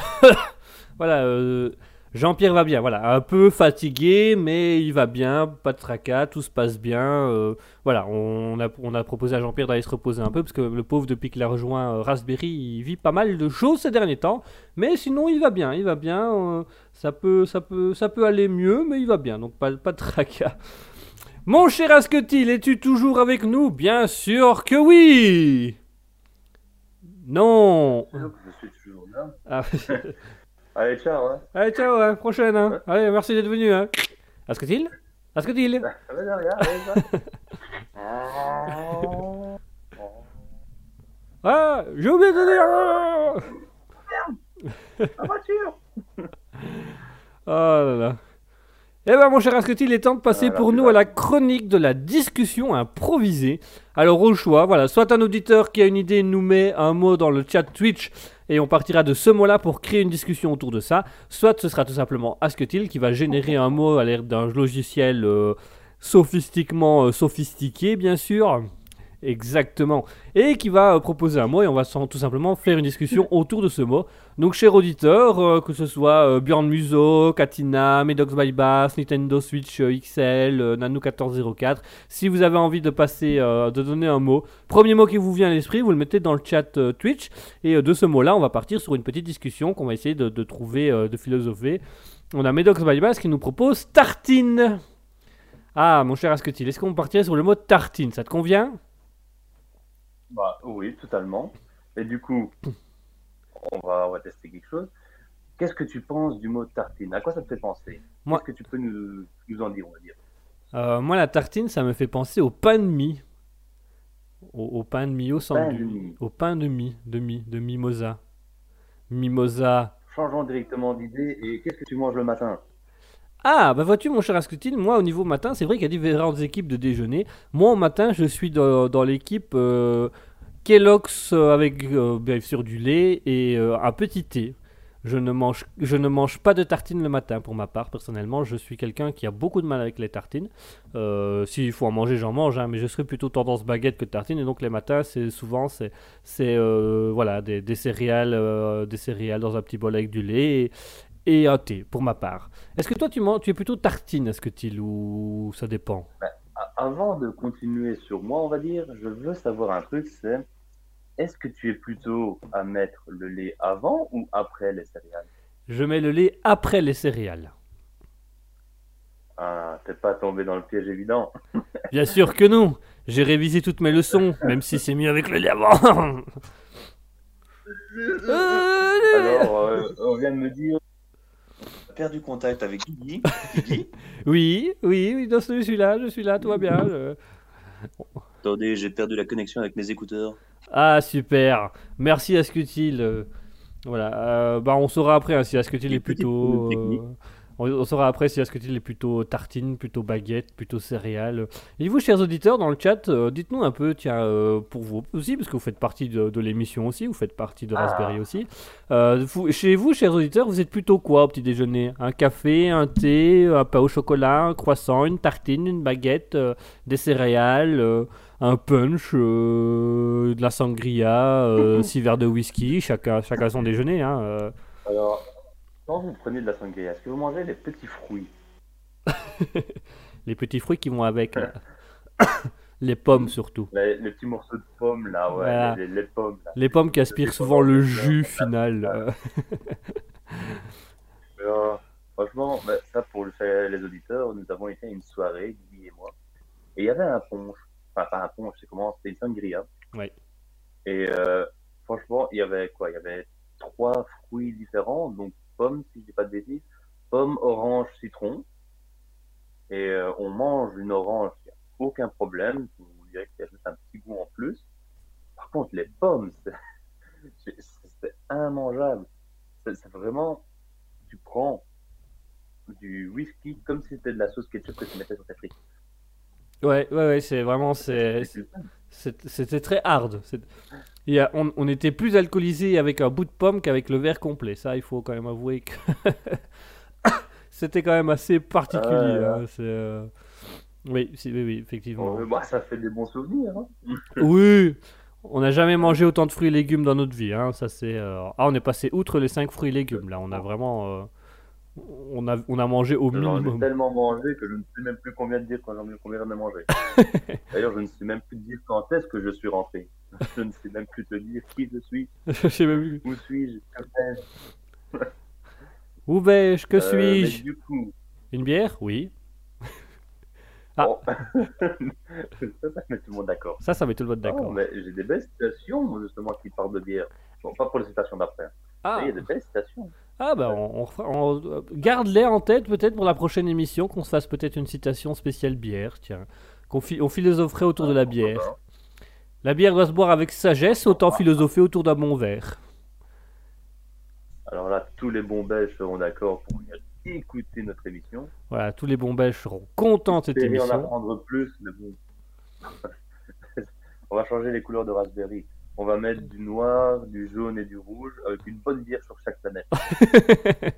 Speaker 1: voilà, euh, Jean-Pierre va bien, voilà, un peu fatigué, mais il va bien, pas de tracas, tout se passe bien. euh, voilà, on a, proposé à Jean-Pierre d'aller se reposer un peu, parce que le pauvre, depuis qu'il a rejoint Raspberry, il vit pas mal de choses ces derniers temps. Mais sinon, il va bien, il va bien. ça, peut, ça, peut, ça peut aller mieux, mais il va bien, donc pas, pas de tracas. Mon cher Asketil, es-tu toujours avec nous? Bien sûr que oui Non
Speaker 2: Je suis toujours là.
Speaker 1: Ah,
Speaker 2: Allez, ciao, hein.
Speaker 1: Allez, ciao, hein, prochaine. Hein. Allez, merci d'être venu. Hein. Asketil? Asketil
Speaker 2: ça.
Speaker 1: Ah, j'ai oublié de dire
Speaker 2: La voiture
Speaker 1: Oh là là. Eh ben mon cher Asketil, il est temps de passer
Speaker 2: Voilà,
Speaker 1: pour nous à la chronique de la discussion improvisée. Alors au choix, voilà, soit un auditeur qui a une idée nous met un mot dans le chat Twitch et on partira de ce mot-là pour créer une discussion autour de ça, soit ce sera tout simplement Asketil qui va générer un mot à l'air d'un logiciel euh, sophistiquement euh, sophistiqué bien sûr. Exactement. Et qui va euh, proposer un mot et on va sans- tout simplement faire une discussion autour de ce mot. Donc, cher auditeur, euh, que ce soit euh, Björn Muso, Katina, Medox by Bass, Nintendo Switch euh, XL, euh, Nano1404, si vous avez envie de passer, euh, de donner un mot, premier mot qui vous vient à l'esprit, vous le mettez dans le chat euh, Twitch. Et euh, de ce mot-là, on va partir sur une petite discussion qu'on va essayer de, de trouver, euh, de philosopher. On a Medox by Bass qui nous propose tartine. Ah, mon cher Asketil, est-ce qu'on partirait sur le mot tartine? Ça te convient?
Speaker 2: Bah oui, totalement. Et du coup, on va, on va tester quelque chose. Qu'est-ce que tu penses du mot tartine? À quoi ça te fait penser?
Speaker 1: Moi-
Speaker 2: Qu'est-ce que tu peux nous, nous en dire, on va dire?
Speaker 1: Euh, moi, la tartine, ça me fait penser au pain de mie. Au, au pain de mie au
Speaker 2: mie.
Speaker 1: Au pain de mie, de mie, de mimosa. Mimosa.
Speaker 2: Changeons directement d'idée. Et qu'est-ce que tu manges le matin?
Speaker 1: Ah, bah vois-tu, mon cher Asketil, moi, au niveau matin, c'est vrai qu'il y a différentes équipes de déjeuner. Moi, au matin, je suis dans, l'équipe euh, Kellogg's euh, avec euh, bien sûr du lait et un petit thé. Je ne, mange, pas de tartines le matin pour ma part, personnellement. Je suis quelqu'un qui a beaucoup de mal avec les tartines. S'il faut en manger, j'en mange, hein, mais je serais plutôt tendance baguette que tartine. Et donc les matins, c'est souvent c'est voilà des, céréales, des céréales dans un petit bol avec du lait et un thé pour ma part. Est-ce que toi tu tu es plutôt tartine, est-ce que tu ou ça dépend?
Speaker 2: A- Avant de continuer sur moi, on va dire, je veux savoir un truc, c'est est-ce que tu es plutôt à mettre le lait avant ou après les céréales?
Speaker 1: Je mets le lait après les céréales.
Speaker 2: Ah, t'es pas tombé dans le piège évident.
Speaker 1: Bien sûr que non. J'ai révisé toutes mes leçons, même si c'est mieux avec le lait avant.
Speaker 2: Alors, euh, on vient de me dire
Speaker 4: perdu contact avec Guigui. Guigui
Speaker 1: oui, oui, oui, non, je suis là, je suis là, tout va bien. je-
Speaker 4: Attendez, j'ai perdu la connexion avec mes écouteurs.
Speaker 1: Ah super, merci Ascutil. euh, Voilà, euh, bah on saura après hein, si Ascutil est plutôt. On, on saura après si Ascutil est plutôt tartine, plutôt baguette, plutôt céréales. Et vous, chers auditeurs, dans le chat, euh, dites-nous un peu, tiens, euh, pour vous aussi, parce que vous faites partie de, de l'émission aussi, vous faites partie de
Speaker 2: Ah.
Speaker 1: Raspberry aussi. Euh, vous- chez vous, chers auditeurs, vous êtes plutôt quoi au petit déjeuner? Un café, un thé, un pain au chocolat, un croissant, une tartine, une baguette, des céréales, un punch, euh, de la sangria, euh, six verres de whisky, chacun, chacun son déjeuner. Hein, euh.
Speaker 2: Alors, quand vous prenez de la sangria, est-ce que vous mangez les petits fruits
Speaker 1: les petits fruits qui vont avec. les pommes surtout.
Speaker 2: les, les petits morceaux de pommes là, ouais,
Speaker 1: Voilà.
Speaker 2: les, pommes là.
Speaker 1: Les pommes qui aspirent souvent le jus final. euh.
Speaker 2: Alors, franchement, bah, ça pour les auditeurs, nous avons été à une soirée, Guy et moi, et il y avait un punch, enfin pas un punch, c'est comment, c'était une sangria.
Speaker 1: Ouais.
Speaker 2: Et euh, franchement, il y avait quoi? Il y avait trois fruits différents, donc pommes, si je dis pas de bêtises, pomme, orange, citron. Et euh, on mange une orange, il n'y a aucun problème, on dirait qu'il y a juste un petit goût en plus. Par contre, les pommes, c'est- immangeable. C'est vraiment, tu prends du whisky comme si c'était de la sauce ketchup que tu mettais sur tes frites.
Speaker 1: Ouais, ouais, ouais, c'est vraiment. c'est- C'était très hard. On, on était plus alcoolisé avec un bout de pomme qu'avec le verre complet. Ça, il faut quand même avouer que. C'était quand même assez particulier.
Speaker 2: Ah,
Speaker 1: hein, euh, Oui, si- oui, oui, effectivement.
Speaker 2: Bon, bah, ça fait des bons souvenirs. Hein.
Speaker 1: Oui, on n'a jamais mangé autant de fruits et légumes dans notre vie. Hein. Ça, c'est, euh, Ah, on est passé outre les 5 fruits et légumes. Là, on a vraiment. On, a, on a mangé au
Speaker 2: J'en ai
Speaker 1: minimum.
Speaker 2: tellement mangé que je ne sais même plus combien de dire quand combien j'en ai mangé. D'ailleurs, je ne sais même plus dire quand est-ce que je suis rentré. Je ne sais même plus te dire qui je suis,
Speaker 1: Je sais même plus.
Speaker 2: où suis-je, que fais-je?
Speaker 1: Où vais-je? Que
Speaker 2: Euh,
Speaker 1: suis-je?
Speaker 2: mais Du coup,
Speaker 1: Une bière? Oui. Ah.
Speaker 2: Bon. ça, ça met tout le monde d'accord.
Speaker 1: Ça, ça met tout le monde
Speaker 2: Non,
Speaker 1: d'accord.
Speaker 2: j'ai des belles citations, justement, qui parlent de bière. Bon, pas pour les citations d'après.
Speaker 1: Ah,
Speaker 2: il y a de belles citations.
Speaker 1: Ah bah on, on refera- on- euh, garde-les en tête peut-être pour la prochaine émission, qu'on se fasse peut-être une citation spéciale bière, tiens. Qu'on phi- on philosopherait autour de la bière. La bière doit se boire avec sagesse, autant philosopher autour d'un bon verre.
Speaker 2: Alors là, tous les bons belges seront d'accord pour écouter notre émission.
Speaker 1: Voilà, tous les bons belges seront contents de cette
Speaker 2: Espérer en
Speaker 1: émission.
Speaker 2: apprendre plus, mais bon. On va changer les couleurs de Raspberry. On va mettre du noir, du jaune et du rouge avec une bonne bière sur chaque planète.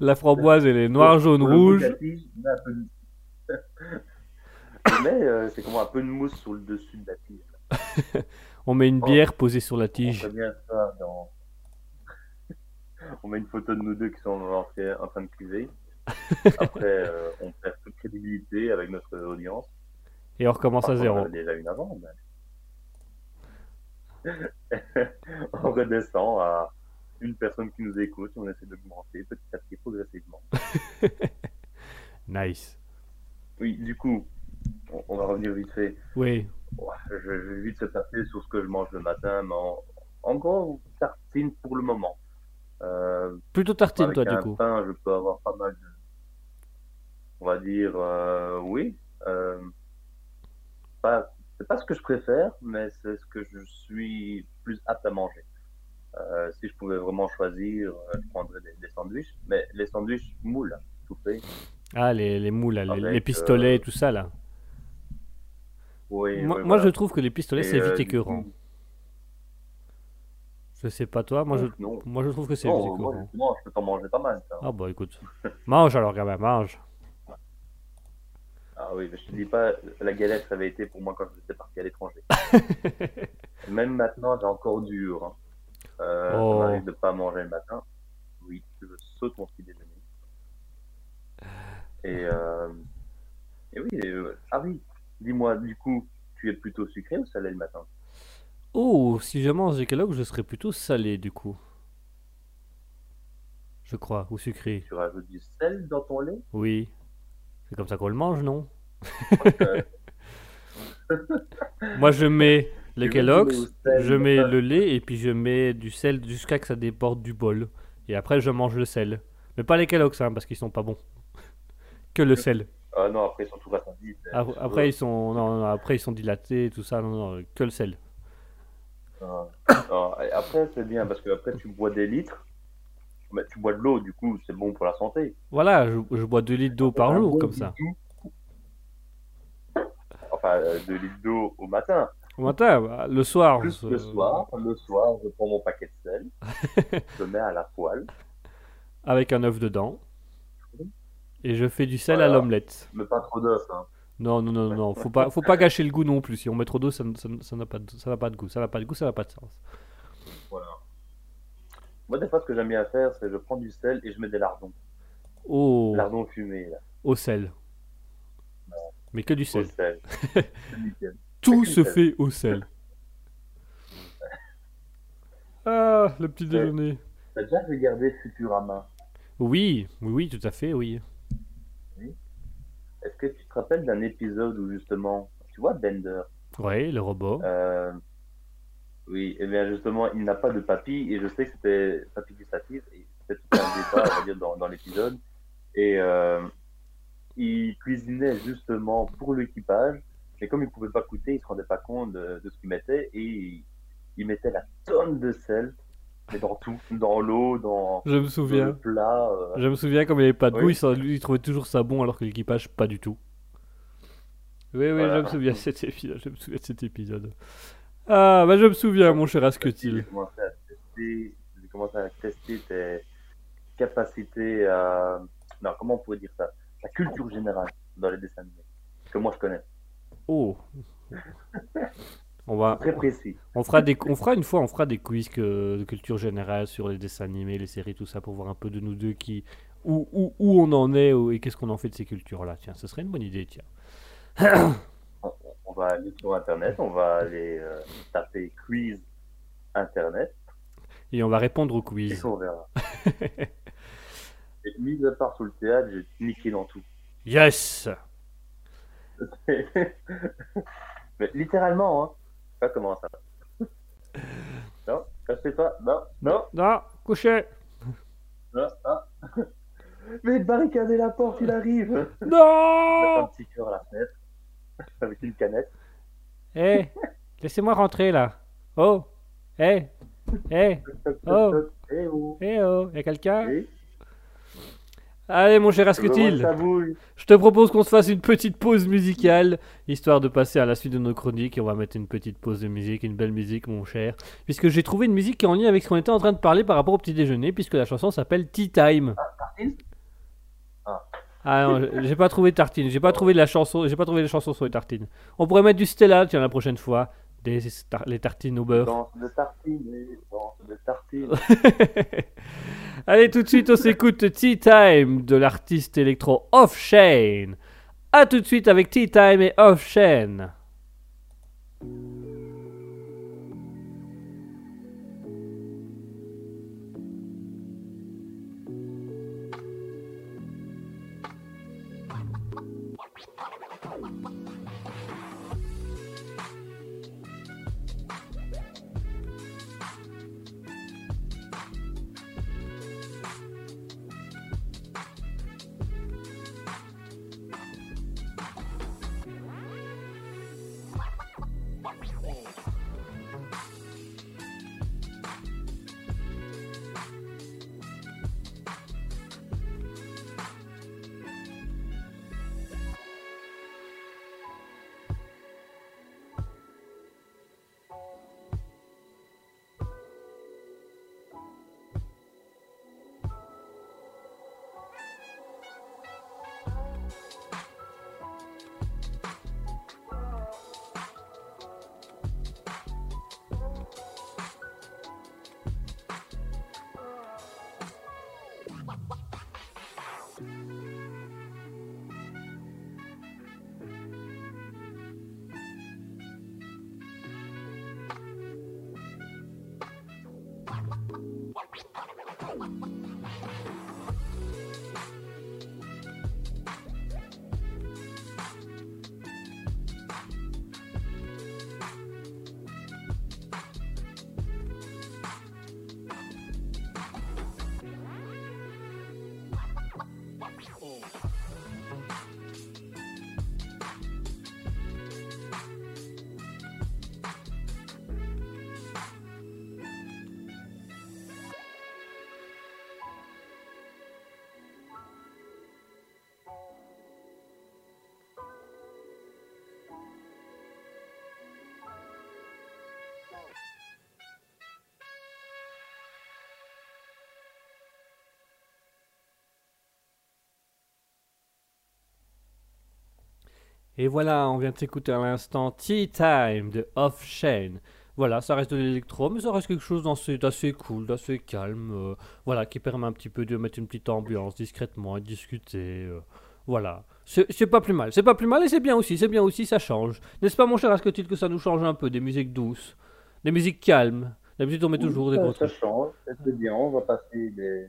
Speaker 1: La framboise, elle est noire, jaune,
Speaker 2: le
Speaker 1: rouge.
Speaker 2: on met un peu de- Mais euh, c'est comme un peu de mousse sur le dessus de la tige.
Speaker 1: On met une
Speaker 2: Oh.
Speaker 1: bière posée sur la tige.
Speaker 2: fait bien ça dans. on met une photo de nous deux qui sont en train, en train de cuver. Après, euh, on perd toute crédibilité avec notre audience.
Speaker 1: Et on recommence à
Speaker 2: Enfin, on
Speaker 1: zéro.
Speaker 2: avait déjà une avant. mais- on redescend à une personne qui nous écoute on essaie d'augmenter petit à petit progressivement.
Speaker 1: Nice.
Speaker 2: Oui, du coup, on, on va revenir vite fait.
Speaker 1: Oui.
Speaker 2: Je, je vais vite se passer sur ce que je mange le matin, mais en, en gros, tartine pour le moment. Euh,
Speaker 1: Plutôt tartine, toi, du coup.
Speaker 2: pain, je peux avoir pas mal de. On va dire, euh, oui. Euh, pas, c'est pas ce que je préfère, mais c'est ce que je suis plus apte à manger. Euh, si je pouvais vraiment choisir, euh, je prendrais des, des sandwichs, mais les sandwichs moules, tout fait.
Speaker 1: Ah, les, les moules, les,
Speaker 2: Avec,
Speaker 1: les pistolets
Speaker 2: euh,
Speaker 1: et tout ça, là.
Speaker 2: Oui,
Speaker 1: Moi,
Speaker 2: oui,
Speaker 1: moi,
Speaker 2: voilà.
Speaker 1: je trouve que les pistolets,
Speaker 2: Et,
Speaker 1: c'est
Speaker 2: euh,
Speaker 1: vite écœurant.
Speaker 2: coup,
Speaker 1: Je sais pas toi, moi je,
Speaker 2: non.
Speaker 1: moi je trouve que c'est
Speaker 2: Non,
Speaker 1: vite
Speaker 2: moi, je peux t'en manger pas mal. ça.
Speaker 1: Ah bah écoute. mange alors, gamin, mange.
Speaker 2: Ah oui, mais je te dis pas, la galette, ça avait été pour moi quand j'étais parti à l'étranger. Même maintenant, j'ai encore dur. Hein. Euh,
Speaker 1: Oh.
Speaker 2: Ça m'arrive de pas manger le matin. Oui, je saute mon petit déjeuner. Et, euh, et oui, et, euh, ah oui, dis-moi, du coup, tu es plutôt sucré ou salé le matin?
Speaker 1: Oh, si je mange des Kellogg's, je serais plutôt salé du coup. Je crois, ou sucré.
Speaker 2: Tu rajoutes du sel dans ton lait?
Speaker 1: Oui. C'est comme ça qu'on le mange, non
Speaker 2: Euh,
Speaker 1: Moi je mets
Speaker 2: veux
Speaker 1: Kellogg's, je mets le lait et puis je mets du sel jusqu'à que ça déborde du bol. Et après je mange le sel. Mais pas les Kellogg's, hein, parce qu'ils sont pas bons. Que le sel.
Speaker 2: Ah non, après, ils sont tout c'est-
Speaker 1: Après, ils sont, non, non, après ils sont dilatés et tout ça. Non, non, que le sel.
Speaker 2: Ah, ah, après, c'est bien parce que après, tu bois des litres. Mais tu bois de l'eau, du coup, c'est bon pour la santé.
Speaker 1: Voilà, je, je bois 2 litres d'eau par jour
Speaker 2: bon
Speaker 1: comme ça.
Speaker 2: Enfin, 2 litres d'eau au matin.
Speaker 1: Au matin, bah, le soir.
Speaker 2: Plus
Speaker 1: je-
Speaker 2: le soir. Le soir, je prends mon paquet de sel. je le mets à la poêle.
Speaker 1: Avec un œuf dedans. Et je fais du sel à l'omelette.
Speaker 2: Mais pas trop d'œufs. Hein.
Speaker 1: Non, non, non, non, faut pas, faut pas gâcher le goût non plus. Si on met trop d'eau, ça n- ça ça n'a pas, de- ça n'a pas de goût. Ça n'a pas de goût, ça n'a pas de sens.
Speaker 2: Voilà. Moi, des fois, ce que j'aime bien faire, c'est je prends du sel et je mets des lardons.
Speaker 1: Oh,
Speaker 2: Lardons fumés, là.
Speaker 1: au sel. Mais que du
Speaker 2: Au
Speaker 1: sel.
Speaker 2: sel. C'est nickel.
Speaker 1: Tout se
Speaker 2: sel.
Speaker 1: fait au sel. Ah, le petit déjeuner.
Speaker 2: T'as déjà regardé Futurama?
Speaker 1: Oui, oui, oui, tout à fait, oui.
Speaker 2: Est-ce que tu te rappelles d'un épisode où justement, tu vois Bender?
Speaker 1: Ouais, le robot.
Speaker 2: euh, Oui, et bien justement, il n'a pas de papy, et je sais que c'était papy gustatif, et c'était tout un débat, on va dire, dans, dans l'épisode. Et euh, il cuisinait justement pour l'équipage, mais comme il pouvait pas coûter, il se rendait pas compte de, de ce qu'il mettait, et il, il mettait la tonne de sel, mais dans tout, dans l'eau, dans,
Speaker 1: Je me
Speaker 2: dans le
Speaker 1: souviens.
Speaker 2: plat. euh,
Speaker 1: Je me souviens comme il avait pas de
Speaker 2: Oui.
Speaker 1: goût, il, trouvait toujours ça bon alors que l'équipage pas du tout. Oui, oui,
Speaker 2: Voilà.
Speaker 1: je me souviens de cet épisode. Je me souviens de cet épisode. Ah, bah je me souviens, mon cher
Speaker 2: J'ai
Speaker 1: Asketil.
Speaker 2: commencé à tester, j'ai commencé à tester tes capacités à. Non, comment on pourrait dire ça? La culture générale dans les dessins animés. Que moi je connais.
Speaker 1: Oh. On va,
Speaker 2: Très précis.
Speaker 1: on fera des, on fera une fois, on fera des quiz que- de culture générale sur les dessins animés, les séries, tout ça, pour voir un peu de nous deux qui, où, où, où on en est et qu'est-ce qu'on en fait de ces cultures-là. Tiens, ce serait une bonne idée, tiens.
Speaker 2: On, va aller sur Internet, on va aller euh, taper quiz Internet
Speaker 1: Et on va répondre au
Speaker 2: et
Speaker 1: quiz.
Speaker 2: on verra. et mis à part sur le théâtre, j'ai niqué dans tout.
Speaker 1: Yes.
Speaker 2: Mais littéralement, hein. Pas comment ça. Non, cassez pas. Non, non,
Speaker 1: Non, couché.
Speaker 2: non. ah. Mais barricader la porte, il arrive. Mettre un
Speaker 1: Non
Speaker 2: petit cœur à la fenêtre. Avec une canette.
Speaker 1: Eh, laissez-moi rentrer là. Oh, eh, eh, Oh.
Speaker 2: Eh oh.
Speaker 1: eh oh, y'a quelqu'un
Speaker 2: Eh,
Speaker 1: Allez mon cher
Speaker 2: bouille.
Speaker 1: je te propose qu'on se fasse une petite pause musicale, histoire de passer à la suite de nos chroniques, et on va mettre une petite pause de musique, une belle musique mon cher, puisque j'ai trouvé une musique qui est en lien avec ce qu'on était en train de parler par rapport au petit déjeuner, puisque la chanson s'appelle Tea Time.
Speaker 2: Tartine
Speaker 1: Ah non, j'ai pas trouvé de tartine, j'ai pas trouvé de la chanson, j'ai pas trouvé les chansons sur les tartines. On pourrait mettre du Stella, tiens, la prochaine fois, des tar- les tartines au beurre.
Speaker 2: Danse de tartine, danse de tartine.
Speaker 1: Allez, tout de suite, on s'écoute Tea Time de l'artiste électro Off Shane. A tout de suite avec Tea Time et Off Shane. Et voilà, on vient de s'écouter à l'instant Tea Time de Off Shane. Voilà, ça reste de l'électro, mais ça reste quelque chose d'assez cool, d'assez calme. euh, voilà, qui permet un petit peu de mettre une petite ambiance discrètement et de discuter. euh, voilà, c'est pas plus mal, c'est pas plus mal et c'est bien aussi, c'est bien aussi, ça change. N'est-ce pas, mon cher Asketil, que ça nous change un peu des musiques douces, des musiques calmes? D'habitude, on met toujours des gros
Speaker 2: ça change, c'est bien. On va passer des,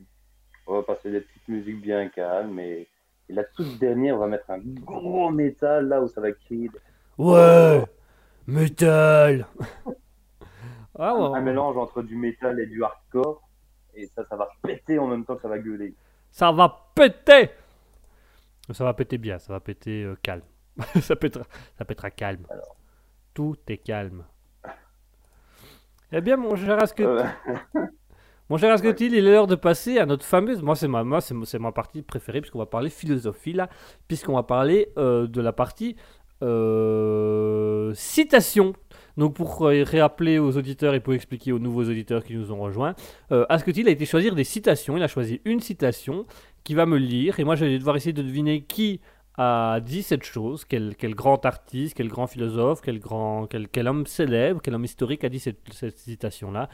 Speaker 2: on va passer des petites musiques bien calmes et, et la toute dernière, on va mettre un gros métal là où ça va crier
Speaker 1: Ouais Metal Ah ouais,
Speaker 2: un mélange entre du métal et du hardcore et ça, ça va péter en même temps que ça va gueuler.
Speaker 1: Ça va péter Ça va péter bien, ça va péter euh, calme. ça, pétera, ça pétera calme.
Speaker 2: Alors.
Speaker 1: Tout est calme. Eh bien, mon cher Asketil,
Speaker 2: Euh,
Speaker 1: mon cher Asketil, il est l'heure de passer à notre fameuse. Moi, c'est ma, moi, c'est, c'est ma partie préférée, puisqu'on va parler philosophie là, puisqu'on va parler euh, de la partie euh, citation. Donc, pour euh, réappeler aux auditeurs et pour expliquer aux nouveaux auditeurs qui nous ont rejoints, euh, Asketil a été choisir des citations. Il a choisi une citation qui va me lire, et moi, je vais devoir essayer de deviner qui a dit cette chose, quel, quel grand artiste, quel grand philosophe, quel, grand, quel, quel homme célèbre, quel homme historique a dit cette, cette citation-là.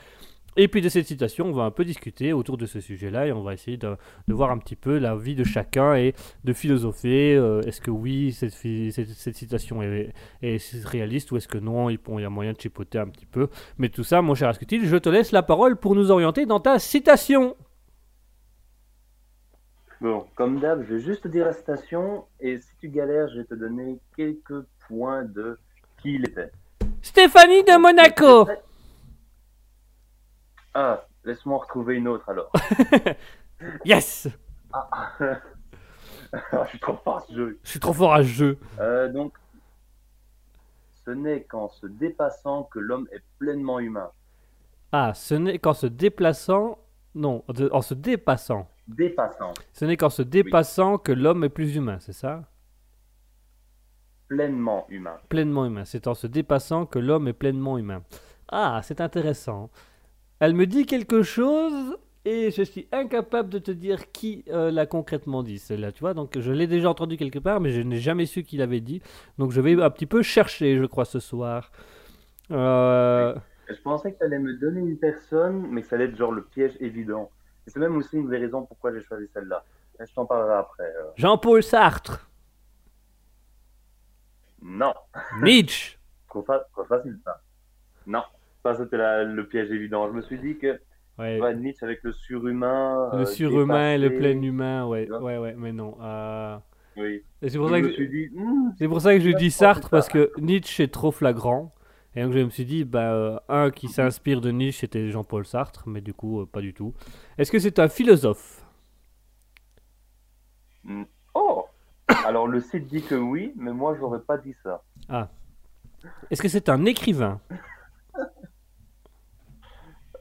Speaker 1: Et puis de cette citation, on va un peu discuter autour de ce sujet-là et on va essayer de, de voir un petit peu la vie de chacun et de philosopher. euh, est-ce que oui, cette, cette, cette citation est, est réaliste ou est-ce que non, il y a moyen de chipoter un petit peu. Mais tout ça, mon cher Ascutil, je te laisse la parole pour nous orienter dans ta citation.
Speaker 2: Bon, comme d'hab, je vais juste te dire la citation et si tu galères, je vais te donner quelques points de qui il était.
Speaker 1: Stéphanie de Monaco
Speaker 2: Ah, laisse-moi en retrouver une autre alors.
Speaker 1: Yes
Speaker 2: Ah, je suis trop fort à ce jeu.
Speaker 1: Je suis trop fort à ce jeu.
Speaker 2: Euh, donc, ce n'est qu'en se dépassant que l'homme est pleinement humain.
Speaker 1: Ah, ce n'est qu'en se déplaçant... Non, de- en se dépassant.
Speaker 2: Dépassant,
Speaker 1: Ce n'est qu'en se dépassant que l'homme est plus humain, c'est ça?
Speaker 2: Pleinement humain.
Speaker 1: Pleinement humain. C'est en se dépassant que l'homme est pleinement humain. Ah, c'est intéressant. Elle me dit quelque chose et je suis incapable de te dire qui euh, l'a concrètement dit, celle-là, tu vois. Donc je l'ai déjà entendu quelque part, mais je n'ai jamais su qui l'avait dit. Donc je vais un petit peu chercher, je crois, ce soir. Euh,
Speaker 2: Je pensais que tu allais me donner une personne, mais que ça allait être genre le piège évident. Et c'est même aussi une des raisons pourquoi j'ai choisi celle-là. Je t'en parlerai après. euh.
Speaker 1: Jean-Paul Sartre.
Speaker 2: Non,
Speaker 1: Nietzsche.
Speaker 2: trop, fa- trop facile ça. Non, ça c'était le piège évident. Je me suis dit que
Speaker 1: Ouais.
Speaker 2: ouais, Nietzsche avec le surhumain.
Speaker 1: Le
Speaker 2: euh,
Speaker 1: surhumain et le plein humain, ouais, ouais, ouais, mais non. euh,
Speaker 2: Oui.
Speaker 1: Et c'est
Speaker 2: Je
Speaker 1: pour ça
Speaker 2: me
Speaker 1: que
Speaker 2: suis dit, hmm,
Speaker 1: C'est pour ça que je dis Sartre, parce que Nietzsche est trop flagrant. Et donc je me suis dit, bah, euh, un qui s'inspire de Nietzsche, c'était Jean-Paul Sartre, mais du coup, euh, pas du tout. Est-ce que c'est un philosophe?
Speaker 2: Oh Alors le site dit que oui, mais moi j'aurais pas dit ça.
Speaker 1: Est-ce que c'est un écrivain?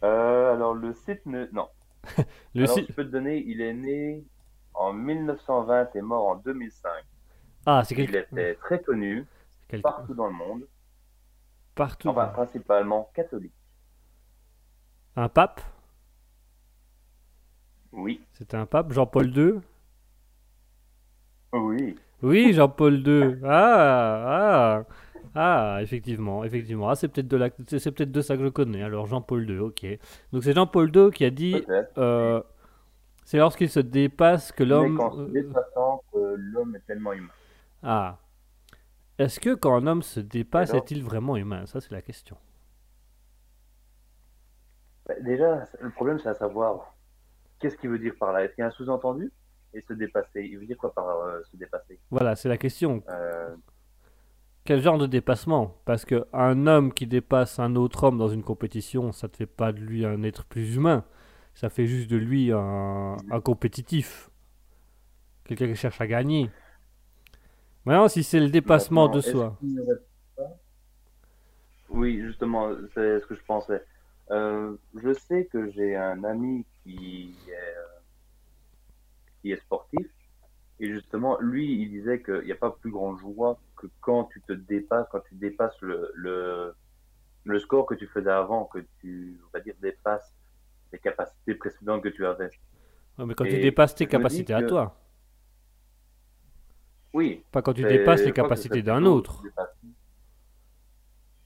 Speaker 2: Euh, alors le site ne. Non.
Speaker 1: Le
Speaker 2: alors
Speaker 1: si-
Speaker 2: je peux te donner, il est né en 1920 et mort en 2005.
Speaker 1: Ah, c'est
Speaker 2: Il
Speaker 1: quelqu'un
Speaker 2: était très connu partout dans le monde,
Speaker 1: partout.
Speaker 2: enfin principalement catholique.
Speaker 1: Un pape?
Speaker 2: Oui,
Speaker 1: C'est un pape Jean-Paul II
Speaker 2: oui.
Speaker 1: Oui, Jean-Paul II. Ah, ah, ah, effectivement, effectivement. Ah, c'est peut-être de la... c'est c'est de ça que je connais. Alors Jean-Paul II, ok. Donc c'est Jean-Paul II qui a dit, euh, c'est lorsqu'il se dépasse que l'homme.
Speaker 2: se
Speaker 1: euh,
Speaker 2: dépassant que l'homme est tellement humain.
Speaker 1: Ah. Est-ce que quand un homme se dépasse,
Speaker 2: Alors
Speaker 1: est-il vraiment humain? Ça, c'est la question.
Speaker 2: Bah, Déjà, le problème c'est à savoir qu'est-ce qu'il veut dire par là? Est-ce qu'il y a un sous-entendu? Et se dépasser. Il veut dire quoi par euh, se dépasser?
Speaker 1: Voilà, c'est la question.
Speaker 2: Euh,
Speaker 1: Quel genre de dépassement? Parce que un homme qui dépasse un autre homme dans une compétition, ça ne fait pas de lui un être plus humain. Ça fait juste de lui un, un compétitif. Quelqu'un qui cherche à gagner. Maintenant, si c'est le dépassement
Speaker 2: maintenant,
Speaker 1: de soi.
Speaker 2: Oui, justement, c'est ce que je pensais. Euh, je sais que j'ai un ami qui est, euh, qui est sportif. Et justement, lui, il disait qu'il n'y a pas plus grande joie que quand tu te dépasses, quand tu dépasses le, le, le score que tu faisais avant, que tu, on va dire, dépasses les capacités précédentes que tu avais.
Speaker 1: Ouais, mais quand tu dépasses tes capacités à toi.
Speaker 2: Oui,
Speaker 1: Pas quand tu dépasses les capacités d'un autre.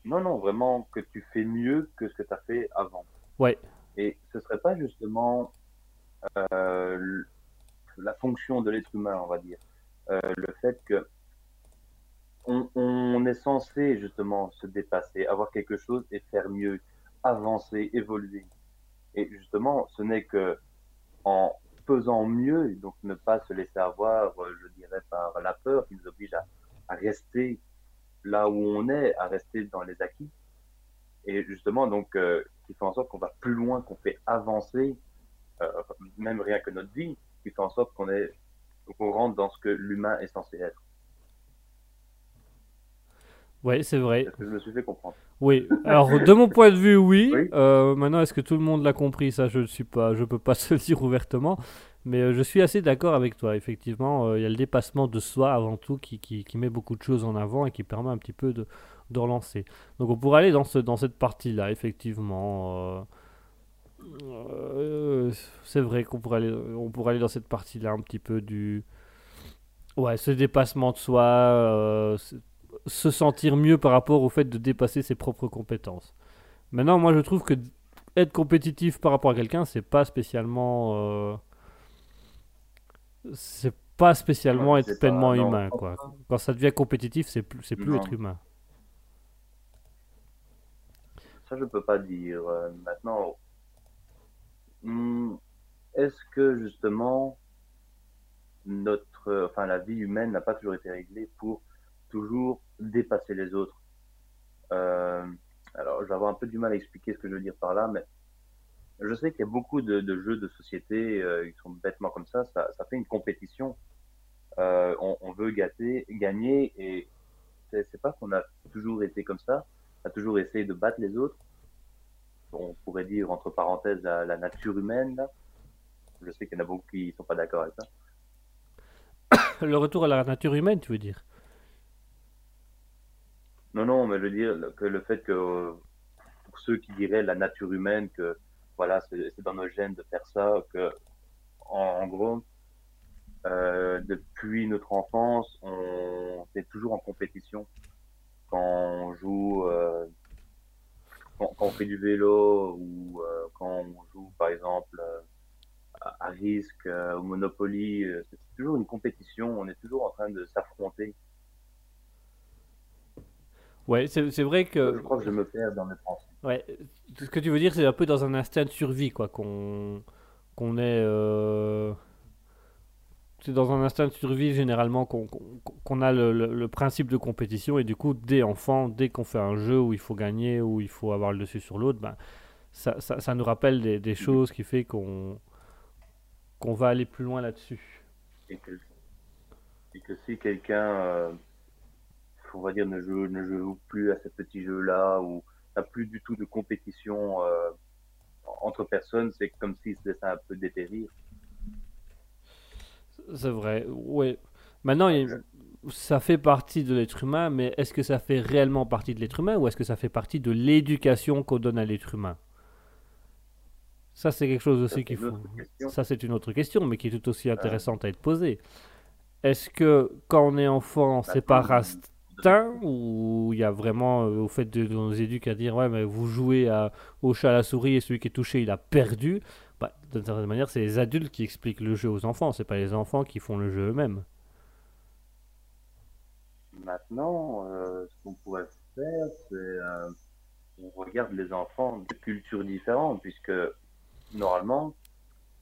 Speaker 2: Non, non, vraiment que tu fais mieux que ce que tu as fait avant.
Speaker 1: Ouais.
Speaker 2: Et ce serait pas justement euh, la fonction de l'être humain, on va dire. Euh, le fait que on, est censé justement se dépasser, avoir quelque chose et faire mieux, avancer, évoluer. Et justement, ce n'est que en faisant mieux, donc ne pas se laisser avoir, je dirais, par la peur qui nous oblige à, à rester là où on est, à rester dans les acquis. Et justement, donc, euh, qui fait en sorte qu'on va plus loin, qu'on fait avancer, euh, même rien que notre vie, qui fait en sorte qu'on est, qu'on rentre dans ce que l'humain est censé être.
Speaker 1: Ouais, c'est vrai.
Speaker 2: Est-ce que je me suis fait comprendre
Speaker 1: Oui, alors de mon point de vue, oui.
Speaker 2: Oui.
Speaker 1: Euh, maintenant, est-ce que tout le monde l'a compris? Ça, je ne suis pas, je peux pas se le dire ouvertement, mais euh, je suis assez d'accord avec toi. Effectivement, euh, il y a le dépassement de soi avant tout qui, qui, qui met beaucoup de choses en avant et qui permet un petit peu de, de relancer. Donc, on pourrait aller dans ce, dans cette partie-là, effectivement. C'est vrai qu'on pourrait aller, on pourrait aller dans cette partie-là un petit peu du, ouais, ce dépassement de soi. euh, se sentir mieux par rapport au fait de dépasser ses propres compétences. Maintenant, moi, je trouve que être compétitif par rapport à quelqu'un, c'est pas spécialement, euh, c'est pas spécialement
Speaker 2: Ouais,
Speaker 1: être pleinement
Speaker 2: pas-
Speaker 1: humain, quoi. Quand ça devient compétitif, c'est plus, c'est plus
Speaker 2: Non.
Speaker 1: être humain.
Speaker 2: Ça, je peux pas dire. Euh, maintenant, hmm, est-ce que justement, notre, enfin, la vie humaine n'a pas toujours été réglée pour toujours dépasser les autres? Euh, alors, je vais avoir un peu du mal à expliquer ce que je veux dire par là, mais je sais qu'il y a beaucoup de, jeux de société euh, qui sont bêtement comme ça. Ça, ça fait une compétition. Euh, on, on, veut gâter, gagner, et c'est pas qu'on a toujours été comme ça. On a toujours essayé de battre les autres. On pourrait dire entre parenthèses la, la nature humaine. Là. Je sais qu'il y en a beaucoup qui sont pas d'accord avec ça.
Speaker 1: Le retour à la nature humaine, tu veux dire?
Speaker 2: Non, non, mais je veux dire que le fait que pour ceux qui diraient la nature humaine, que voilà, c'est dans nos gènes de faire ça, que en, en gros, euh, depuis notre enfance, on est toujours en compétition. Quand on joue, euh, quand, quand, on fait du vélo ou euh, quand on joue, par exemple, à, risque, au Monopoly, c'est toujours une compétition. On est toujours en train de s'affronter.
Speaker 1: Ouais, c'est vrai que.
Speaker 2: Je crois que je me perds dans mes pensées.
Speaker 1: Ouais, ce que tu veux dire, c'est un peu dans un instinct de survie, quoi, qu'on qu'on est. Euh... C'est dans un instinct de survie généralement qu'on qu'on a le, le, le, principe de compétition et du coup, dès enfant, dès qu'on fait un jeu où il faut gagner, où il faut avoir le dessus sur l'autre, ben, ça, ça, ça, nous rappelle des, des choses qui fait qu'on qu'on va aller plus loin là-dessus.
Speaker 2: Et que, et que si quelqu'un. Euh on va dire, ne joue, ne joue plus à ce petit jeu-là ou n'a plus du tout de compétition euh, entre personnes, c'est comme s'il se laissait un peu dépérir.
Speaker 1: C'est vrai, oui. Maintenant, il, ça fait partie de l'être humain, mais est-ce que ça fait réellement partie de l'être humain ou est-ce que ça fait partie de l'éducation qu'on donne à l'être humain? Ça, c'est quelque chose aussi qu'il faut. Ça, c'est une autre question, mais qui est tout aussi intéressante à être posée. Est-ce que quand on est enfant, c'est pas rast où il y a vraiment euh, au fait de, de nos éduques à dire ouais mais vous jouez à, au chat à la souris et celui qui est touché il a perdu? Bah, d'une certaine manière c'est les adultes qui expliquent le jeu aux enfants c'est pas les enfants qui font le jeu eux-mêmes
Speaker 2: maintenant euh, ce qu'on pourrait faire c'est euh, on regarde les enfants de cultures différentes puisque normalement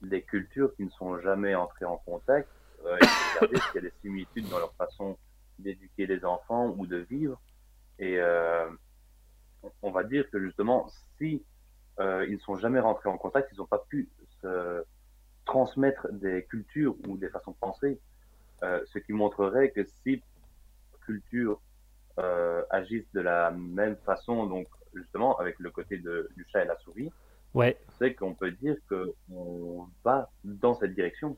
Speaker 2: des cultures qui ne sont jamais entrées en contact euh, regarder s'il y a des similitudes dans leur façon d'éduquer les enfants ou de vivre. Et euh, on va dire que justement, si euh, ils ne sont jamais rentrés en contact, ils n'ont pas pu se transmettre des cultures ou des façons de penser, euh, ce qui montrerait que si cultures agissent de la même façon, donc justement avec le côté du chat et la souris,
Speaker 1: ouais.
Speaker 2: c'est qu'on peut dire qu'on va dans cette direction.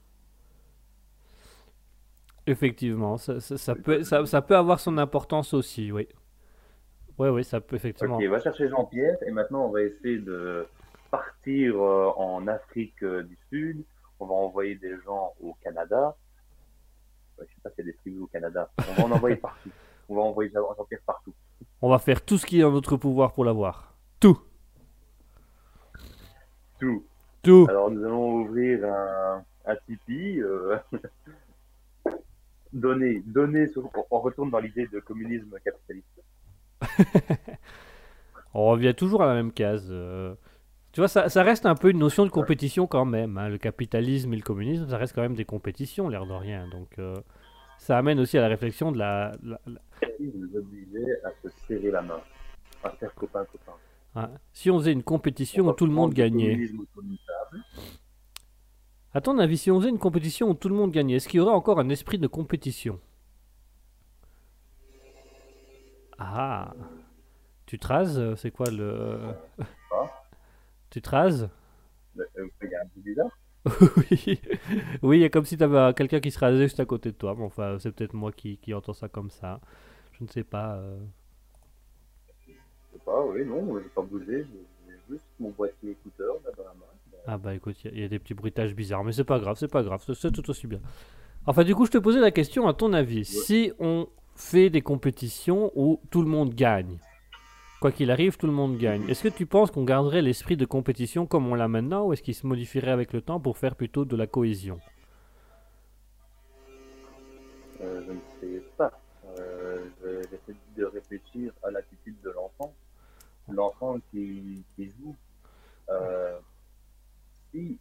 Speaker 1: Effectivement, ça, ça, ça peut, ça, ça, peut avoir son importance aussi, oui. Oui, oui, ça peut effectivement.
Speaker 2: Ok, on va chercher Jean-Pierre et maintenant on va essayer de partir euh, en Afrique euh, du Sud. On va envoyer des gens au Canada. Je sais pas s'il y a des tribus au Canada. On va en envoyer partout. On va envoyer Jean-Pierre partout.
Speaker 1: On va faire tout ce qui est en notre pouvoir pour l'avoir. Tout.
Speaker 2: Tout.
Speaker 1: Tout.
Speaker 2: Alors nous allons ouvrir un, un Tipeee. Euh... donner, donner, on retourne dans l'idée de communisme capitaliste.
Speaker 1: on revient toujours à la même case. Euh... Tu vois, ça, ça, reste un peu une notion de compétition quand même. Hein. Le capitalisme et le communisme, ça reste quand même des compétitions, l'air de rien. Donc, euh, ça amène aussi à la réflexion de la.
Speaker 2: nous obligeait à se serrer la main, à faire copain-copain.
Speaker 1: Ah. Si on faisait une compétition où tout le monde gagnait. À ton avis, si on faisait une compétition où tout le monde gagnait, est-ce qu'il y aurait encore un esprit de compétition? Ah Tu traces C'est quoi le. Tu traces
Speaker 2: Il y a un peu bizarre.
Speaker 1: oui, oui, il y a comme si tu avais quelqu'un qui se rasait juste à côté de toi. Mais enfin, c'est peut-être moi qui, qui entends ça comme ça. Je ne sais pas. Euh...
Speaker 2: Pas, oui, non, je n'ai pas bougé. J'ai juste mon boîtier écouteur là dans la main.
Speaker 1: Ah bah écoute, il y, y, a des petits bruitages bizarres, mais c'est pas grave, c'est pas grave, c'est tout aussi bien. Enfin du coup, je te posais la question, à ton avis, ouais. si on fait des compétitions où tout le monde gagne, quoi qu'il arrive, tout le monde gagne, est-ce que tu penses qu'on garderait l'esprit de compétition comme on l'a maintenant, ou est-ce qu'il se modifierait avec le temps pour faire plutôt de la cohésion?
Speaker 2: Euh, Je ne sais pas. Euh, J'essaie de réfléchir à l'attitude de l'enfant. L'enfant qui, qui joue. Euh, si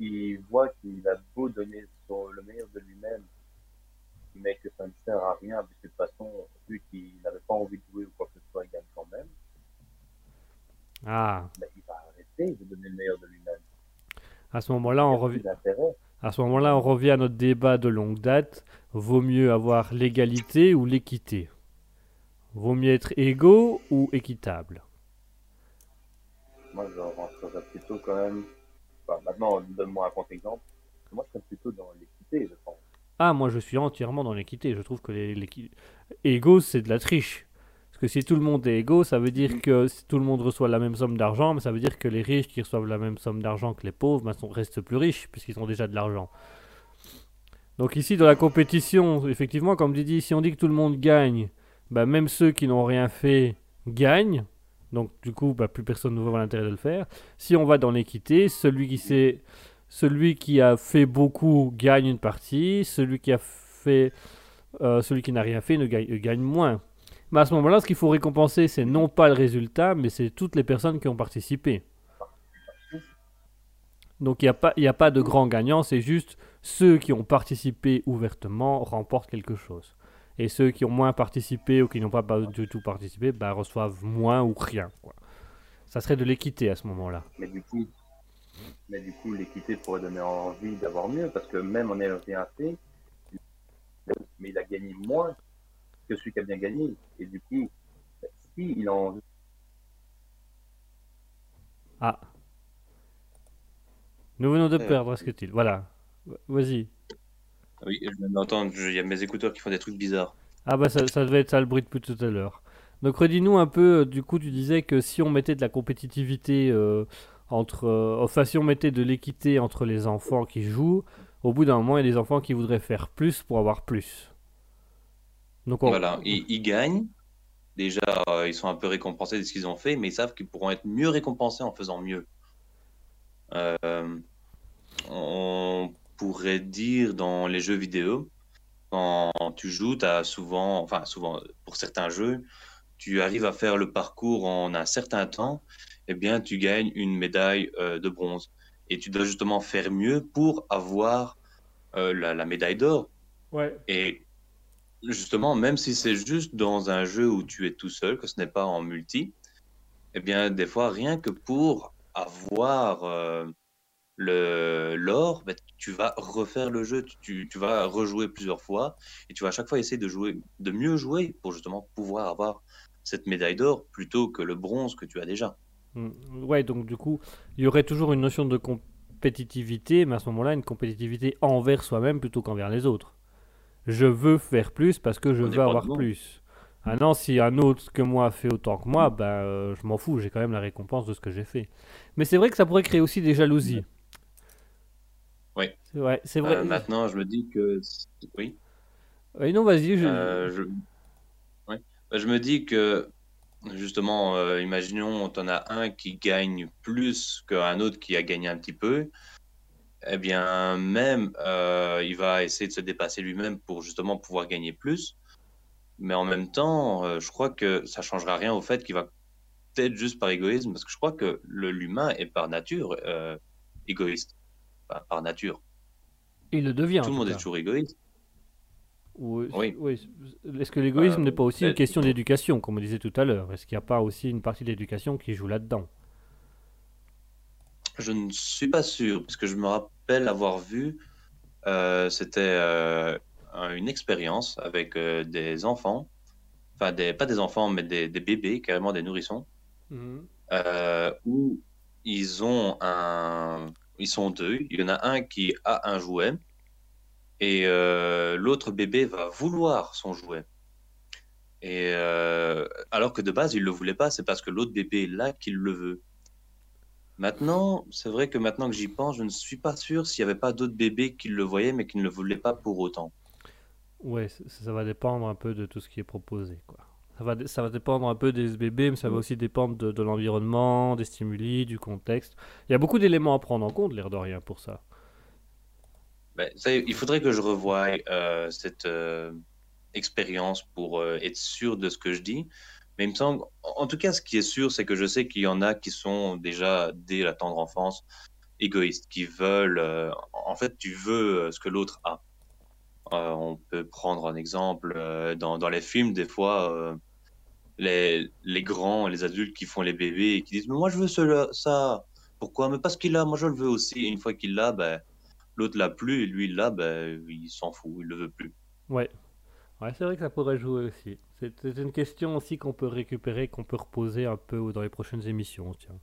Speaker 2: il voit qu'il a beau donner son, le meilleur de lui-même
Speaker 5: mais que ça ne sert à rien, de toute façon, lui qui n'avait pas envie de jouer ou quoi que ce soit, il gagne quand même,
Speaker 1: Ah,
Speaker 5: il va arrêter de donner le meilleur de lui-même.
Speaker 1: à ce moment-là, on revient. À ce moment-là, on revient à notre débat de longue date. Vaut mieux avoir l'égalité ou l'équité? Vaut mieux être égaux ou équitable?
Speaker 5: Moi, je rentrerais plutôt quand même. Enfin, maintenant, donne-moi un contre-exemple. Moi, je serais plutôt dans l'équité, je pense.
Speaker 1: Ah, moi je suis entièrement dans l'équité. Je trouve que les, l'équi- égaux, c'est de la triche. Parce que si tout le monde est égaux, ça veut dire que si tout le monde reçoit la même somme d'argent, mais ça veut dire que les riches qui reçoivent la même somme d'argent que les pauvres ben, sont, restent plus riches, puisqu'ils ont déjà de l'argent. Donc ici, dans la compétition, effectivement, comme tu dis, si on dit que tout le monde gagne, ben, même ceux qui n'ont rien fait gagnent. Donc du coup, ben, plus personne ne voit l'intérêt de le faire. Si on va dans l'équité, celui qui sait celui qui a fait beaucoup gagne une partie, celui qui a fait, euh, celui qui n'a rien fait euh, gagne moins. Mais à ce moment-là, ce qu'il faut récompenser, c'est non pas le résultat, mais c'est toutes les personnes qui ont participé. Donc il n'y a, pas- a pas de grand gagnant, c'est juste ceux qui ont participé ouvertement remportent quelque chose. Et ceux qui ont moins participé ou qui n'ont pas, du tout participé bah, reçoivent moins ou rien. quoi. Ça serait de l'équité à ce moment-là.
Speaker 5: Mais du coup, mais du coup, l'équité pourrait donner envie d'avoir mieux, parce que même en ayant rien fait, mais il a gagné moins que celui qui a bien gagné. Et du coup, si il a envie,
Speaker 1: Ah. Nous venons de
Speaker 2: Euh,
Speaker 1: perdre Asketil. Voilà. Vas-y.
Speaker 2: Oui, je viens d'entendre, il y a mes écouteurs qui font des trucs bizarres.
Speaker 1: Ah bah ça, ça devait être ça le bruit depuis tout à l'heure. Donc redis-nous un peu, euh, du coup tu disais que si on mettait de la compétitivité euh, entre... euh, enfin si on mettait de l'équité entre les enfants qui jouent, au bout d'un moment il y a des enfants qui voudraient faire plus pour avoir plus. Donc on...
Speaker 2: Voilà, ils, ils gagnent. Déjà, euh, ils sont un peu récompensés de ce qu'ils ont fait, mais ils savent qu'ils pourront être mieux récompensés en faisant mieux. On pourrait dire dans les jeux vidéo, quand tu joues, tu as souvent, enfin souvent, pour certains jeux, tu arrives à faire le parcours en un certain temps, eh bien, tu gagnes une médaille euh, de bronze. Et tu dois justement faire mieux pour avoir euh, la, la médaille d'or.
Speaker 1: Ouais.
Speaker 2: Et justement, même si c'est juste dans un jeu où tu es tout seul, que ce n'est pas en multi, eh bien, des fois, rien que pour avoir euh, l'or, ben, tu vas refaire le jeu, tu, vas rejouer plusieurs fois, et tu vas à chaque fois essayer de jouer, de mieux jouer pour justement pouvoir avoir cette médaille d'or plutôt que le bronze que tu as déjà.
Speaker 1: Mm, Ouais, donc du coup, il y aurait toujours une notion de compétitivité, mais à ce moment-là, une compétitivité envers soi-même plutôt qu'envers les autres. Je veux faire plus parce que je
Speaker 2: On
Speaker 1: veux avoir plus. Ah non, si un autre que moi fait autant que moi, ben euh, je m'en fous, j'ai quand même la récompense de ce que j'ai fait. Mais c'est vrai que ça pourrait créer aussi des jalousies.
Speaker 2: Oui.
Speaker 1: Vrai, c'est vrai.
Speaker 2: Euh, maintenant, je me dis que oui.
Speaker 1: Oui, non, vas-y. Je...
Speaker 2: Euh, je... ouais. Bah, je me dis que, justement, euh, imaginons, en as un qui gagne plus qu'un autre qui a gagné un petit peu. Eh bien, même, il va essayer de se dépasser lui-même pour justement pouvoir gagner plus. Mais en même temps, je crois que ça changera rien au fait qu'il va peut-être juste par égoïsme, parce que je crois que l'humain est par nature égoïste. Par nature.
Speaker 1: Il le devient. en
Speaker 2: Tout le monde est toujours égoïste.
Speaker 1: Oui. Est-ce que l'égoïsme
Speaker 2: Euh,
Speaker 1: n'est pas aussi une
Speaker 2: peut-être.
Speaker 1: question d'éducation, comme on disait tout à l'heure? Est-ce qu'il n'y a pas aussi une partie de l'éducation qui joue là-dedans?
Speaker 2: Je ne suis pas sûr, parce que je me rappelle avoir vu, euh, c'était euh, un- une expérience avec euh, des enfants, enfin des, pas des enfants, mais des, des bébés, carrément des nourrissons, euh, où ils ont un, ils sont deux, il y en a un qui a un jouet et euh, l'autre bébé va vouloir son jouet. Et euh, alors que de base il le voulait pas, c'est parce que l'autre bébé est là qu'il le veut. Maintenant, c'est vrai que maintenant que j'y pense, je ne suis pas sûr s'il n'y avait pas d'autres bébés qui le voyaient mais qui ne le voulaient pas pour autant.
Speaker 1: Ouais, ça va dépendre un peu de tout ce qui est proposé, quoi. Ça va, ça va dépendre un peu des bébés, mais ça va aussi dépendre de, l'environnement, des stimuli, du contexte. Il y a beaucoup d'éléments à prendre en compte, l'air de rien, pour ça.
Speaker 2: Ben, il faudrait que je revoie euh, cette euh, expérience pour euh, être sûr de ce que je dis. Mais il me semble, en tout cas, ce qui est sûr, c'est que je sais qu'il y en a qui sont déjà dès la tendre enfance égoïstes, qui veulent, en fait, tu veux ce que l'autre a. On peut prendre un exemple dans, les films, des fois, les, les grands, les adultes qui font les bébés et qui disent Mais moi, je veux cela, ça. Pourquoi? Mais parce qu'il l'a, moi, je le veux aussi. Et une fois qu'il l'a, ben, l'autre l'a plus, et lui, il l'a, ben, il s'en fout, il le veut plus.
Speaker 1: Ouais. Ouais, c'est vrai que ça pourrait jouer aussi. C'est une question aussi qu'on peut récupérer, qu'on peut reposer un peu dans les prochaines émissions. Tiens.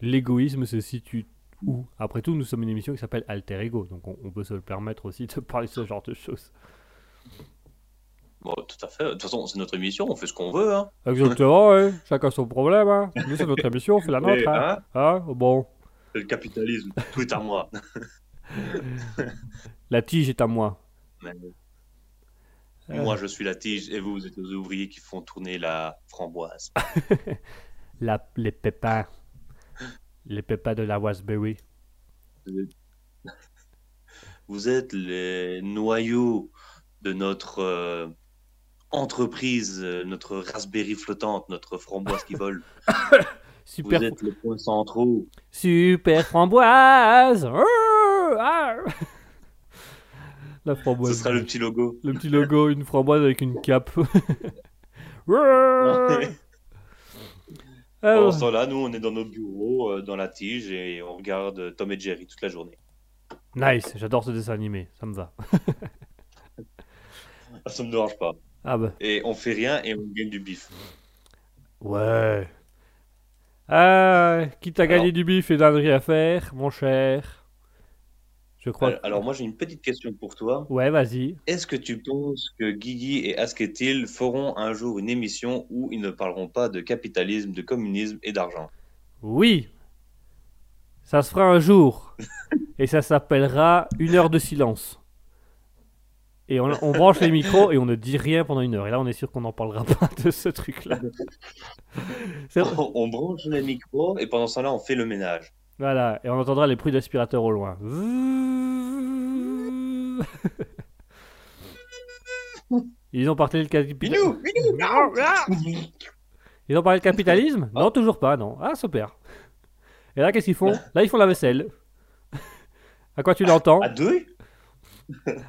Speaker 1: L'égoïsme se situe où? Après tout, nous sommes une émission qui s'appelle Alter Ego, donc on, on peut se le permettre aussi de parler de ce genre de choses.
Speaker 2: Bon, tout à fait. De toute façon, c'est notre émission, on fait ce qu'on veut. Hein.
Speaker 1: Exactement, ouais. chacun son problème. Hein. Nous, c'est notre émission, on fait la nôtre.
Speaker 2: Et,
Speaker 1: Hein.
Speaker 2: hein,
Speaker 1: Hein bon,
Speaker 2: c'est le capitalisme, tout est à moi.
Speaker 1: la tige est à moi.
Speaker 2: Mais
Speaker 1: Euh.
Speaker 2: Moi, je suis la tige et vous, vous êtes les ouvriers qui font tourner la framboise.
Speaker 1: La, les pépins. Les pépins de la Raspberry.
Speaker 2: Vous êtes les noyaux de notre euh, entreprise, euh, notre raspberry flottante, notre framboise qui vole.
Speaker 1: Super,
Speaker 2: Vous êtes les points centraux.
Speaker 1: super framboise. Ah. La framboise.
Speaker 2: Ce sera le petit logo.
Speaker 1: Le petit logo, une framboise avec une cape. Ah,
Speaker 2: Pendant ce temps-là, nous, on est dans nos bureaux, euh, dans la tige, et on regarde Tom et Jerry toute la journée.
Speaker 1: nice, j'adore ce dessin animé, ça me va.
Speaker 2: Ah, Ça me dérange pas.
Speaker 1: Ah bah,
Speaker 2: Et on fait rien et on gagne du bif.
Speaker 1: ouais. Ah, quitte à gagner du bif et d'un rien à faire, mon cher? Je crois.
Speaker 2: Alors, alors, moi, j'ai une petite question pour toi.
Speaker 1: Ouais, vas-y.
Speaker 2: Est-ce que tu penses que Guigui et Asketil feront un jour une émission où ils ne parleront pas de capitalisme, de communisme et d'argent?
Speaker 1: Oui. Ça se fera un jour. et ça s'appellera une heure de silence. Et on, on branche les micros et on ne dit rien pendant une heure. Et là, on est sûr qu'on n'en parlera pas de ce truc-là.
Speaker 2: On, on branche les micros et pendant ce temps-là, on fait le ménage.
Speaker 1: Voilà, et on entendra les bruits d'aspirateur au loin. Ils ont parlé le capitalisme. Ils ont parlé de capitalisme? Non, toujours pas, non. Ah, super. Et là, qu'est-ce qu'ils font? Là, ils font la vaisselle. À quoi tu l'entends?
Speaker 2: À deux?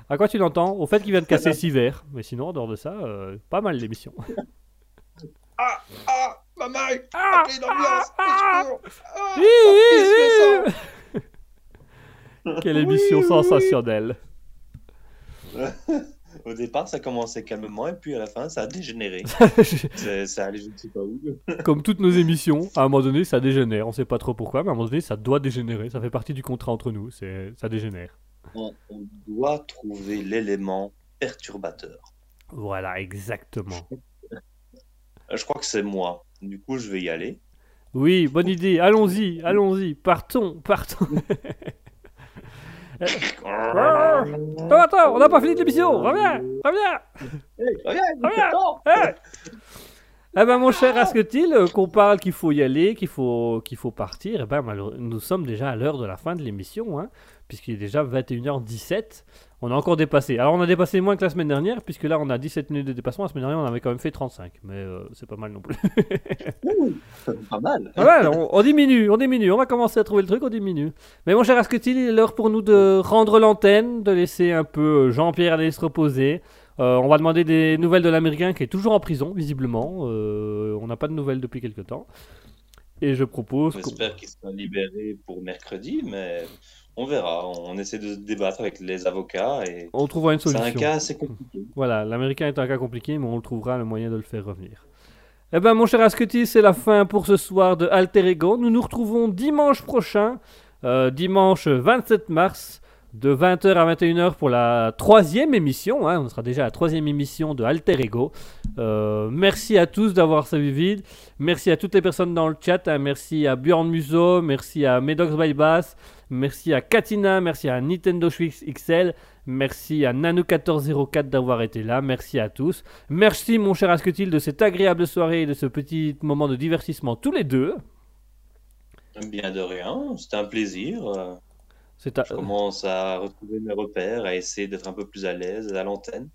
Speaker 1: À quoi tu l'entends Au fait qu'il vient de casser six verres. Mais sinon, en dehors de ça, euh, pas mal l'émission.
Speaker 2: Ah Ah Maman
Speaker 1: Ah,
Speaker 2: Appelez
Speaker 1: ah,
Speaker 2: secours Ah,
Speaker 1: hi, hi. Quelle émission sensationnelle.
Speaker 2: Au départ, ça commençait calmement et puis à la fin, ça a dégénéré. Ça allait je ne sais pas où.
Speaker 1: Comme toutes nos émissions, à un moment donné, ça dégénère. On sait pas trop pourquoi, mais à un moment donné, ça doit dégénérer. Ça fait partie du contrat entre nous. Ça dégénère.
Speaker 2: On, on doit trouver l'élément perturbateur.
Speaker 1: Voilà, exactement.
Speaker 2: Je crois que c'est moi. Du coup, je vais y aller.
Speaker 1: Oui, bonne idée. Allons-y, allons-y. Partons, partons. Attends, attends, on n'a pas fini de l'émission. Reviens, reviens. Reviens. Hey. Eh ben, mon cher Asketil, euh, qu'on parle qu'il faut y aller, qu'il faut, qu'il faut partir, eh ben, nous sommes déjà à l'heure de la fin de l'émission, hein, puisqu'il est déjà 21h17. On a encore dépassé. Alors, on a dépassé moins que la semaine dernière, puisque là, on a 17 minutes de dépassement. La semaine dernière, on avait quand même fait 35, mais euh, c'est pas mal non plus.
Speaker 2: Pas mal.
Speaker 1: Ah ouais, on, on diminue, on diminue. On va commencer à trouver le truc, on diminue. Mais mon cher Asketil, il est l'heure pour nous de rendre l'antenne, de laisser un peu euh, Jean-Pierre aller se reposer. Euh, on va demander des nouvelles de l'Américain qui est toujours en prison, visiblement. Euh, on n'a pas de nouvelles depuis quelque temps. Et je propose.
Speaker 2: J'espère qu'il sera libéré pour mercredi, mais on verra. On essaie de se débattre avec les avocats et
Speaker 1: On trouvera une
Speaker 2: c'est
Speaker 1: solution.
Speaker 2: un cas assez compliqué.
Speaker 1: Voilà, l'américain est un cas compliqué, mais on trouvera le moyen de le faire revenir. Eh ben, mon cher Asketil, c'est la fin pour ce soir de Alter Ego. Nous nous retrouvons dimanche prochain, euh, dimanche 27 mars, de 20h à 21h pour la troisième émission. hein. on sera déjà à la troisième émission de Alter Ego. Euh, merci à tous d'avoir suivi. Merci à toutes les personnes dans le chat. hein. Merci à Bjorn Muso, merci à Medox by Bass, merci à Katina, merci à Nintendo Switch XL. Merci à Nano1404 d'avoir été là. Merci à tous. Merci, mon cher Asketil, de cette agréable soirée et de ce petit moment de divertissement tous les deux.
Speaker 2: Bien de rien, c'était un plaisir.
Speaker 1: À-
Speaker 2: Je commence à retrouver mes repères, à essayer d'être un peu plus à l'aise à l'antenne.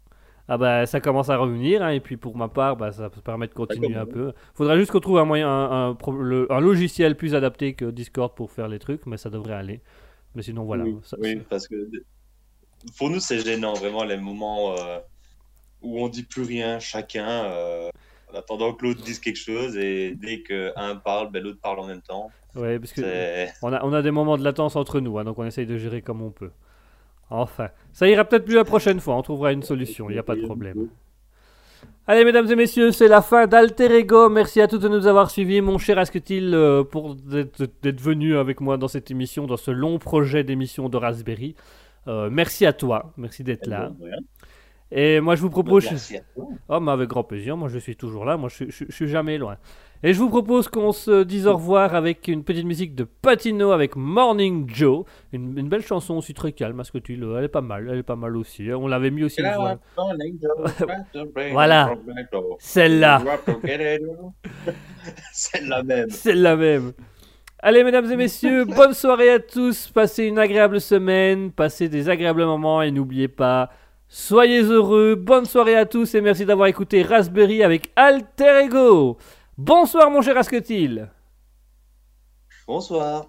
Speaker 1: Ah bah ça commence à revenir hein, et puis pour ma part bah, ça peut permet de continuer un peu. Faudrait juste qu'on trouve un moyen, un, logiciel plus adapté que Discord pour faire les trucs, mais ça devrait aller. Mais sinon voilà.
Speaker 2: oui,
Speaker 1: ça-
Speaker 2: oui, parce que pour nous, c'est gênant, vraiment, les moments euh, où on dit plus rien, chacun, euh, en attendant que l'autre dise quelque chose, et dès qu'un parle, ben, l'autre parle en même temps.
Speaker 1: Ouais, parce que on a, on a des moments de latence entre nous, hein, donc on essaye de gérer comme on peut. Enfin, ça ira peut-être mieux la prochaine fois, on trouvera une solution, il n'y a pas de problème. Allez, mesdames et messieurs, c'est la fin d'Alter Ego. Merci à tous de nous avoir suivis. Mon cher Asketil, euh, pour d'être venu avec moi dans cette émission, dans ce long projet d'émission de Raspberry. Euh, merci à toi, merci d'être là.
Speaker 2: Bon, rien.
Speaker 1: Et moi, je vous propose.
Speaker 2: Merci à toi.
Speaker 1: Oh, mais avec grand plaisir, moi je suis toujours là, moi je, je- je suis jamais loin. Et je vous propose qu'on se dise au revoir avec une petite musique de Patino avec Morning Joe. Une, une belle chanson aussi très calme, parce que tu le- elle est pas mal, elle est pas mal aussi. hein. On l'avait mis aussi fois. Voilà. Celle-là,
Speaker 2: Celle-là même.
Speaker 1: celle-là même. Allez, mesdames et messieurs, bonne soirée à tous. Passez une agréable semaine, passez des agréables moments et n'oubliez pas, soyez heureux. Bonne soirée à tous et merci d'avoir écouté Raspberry avec Alter Ego. Bonsoir, mon cher Asketil.
Speaker 2: Bonsoir.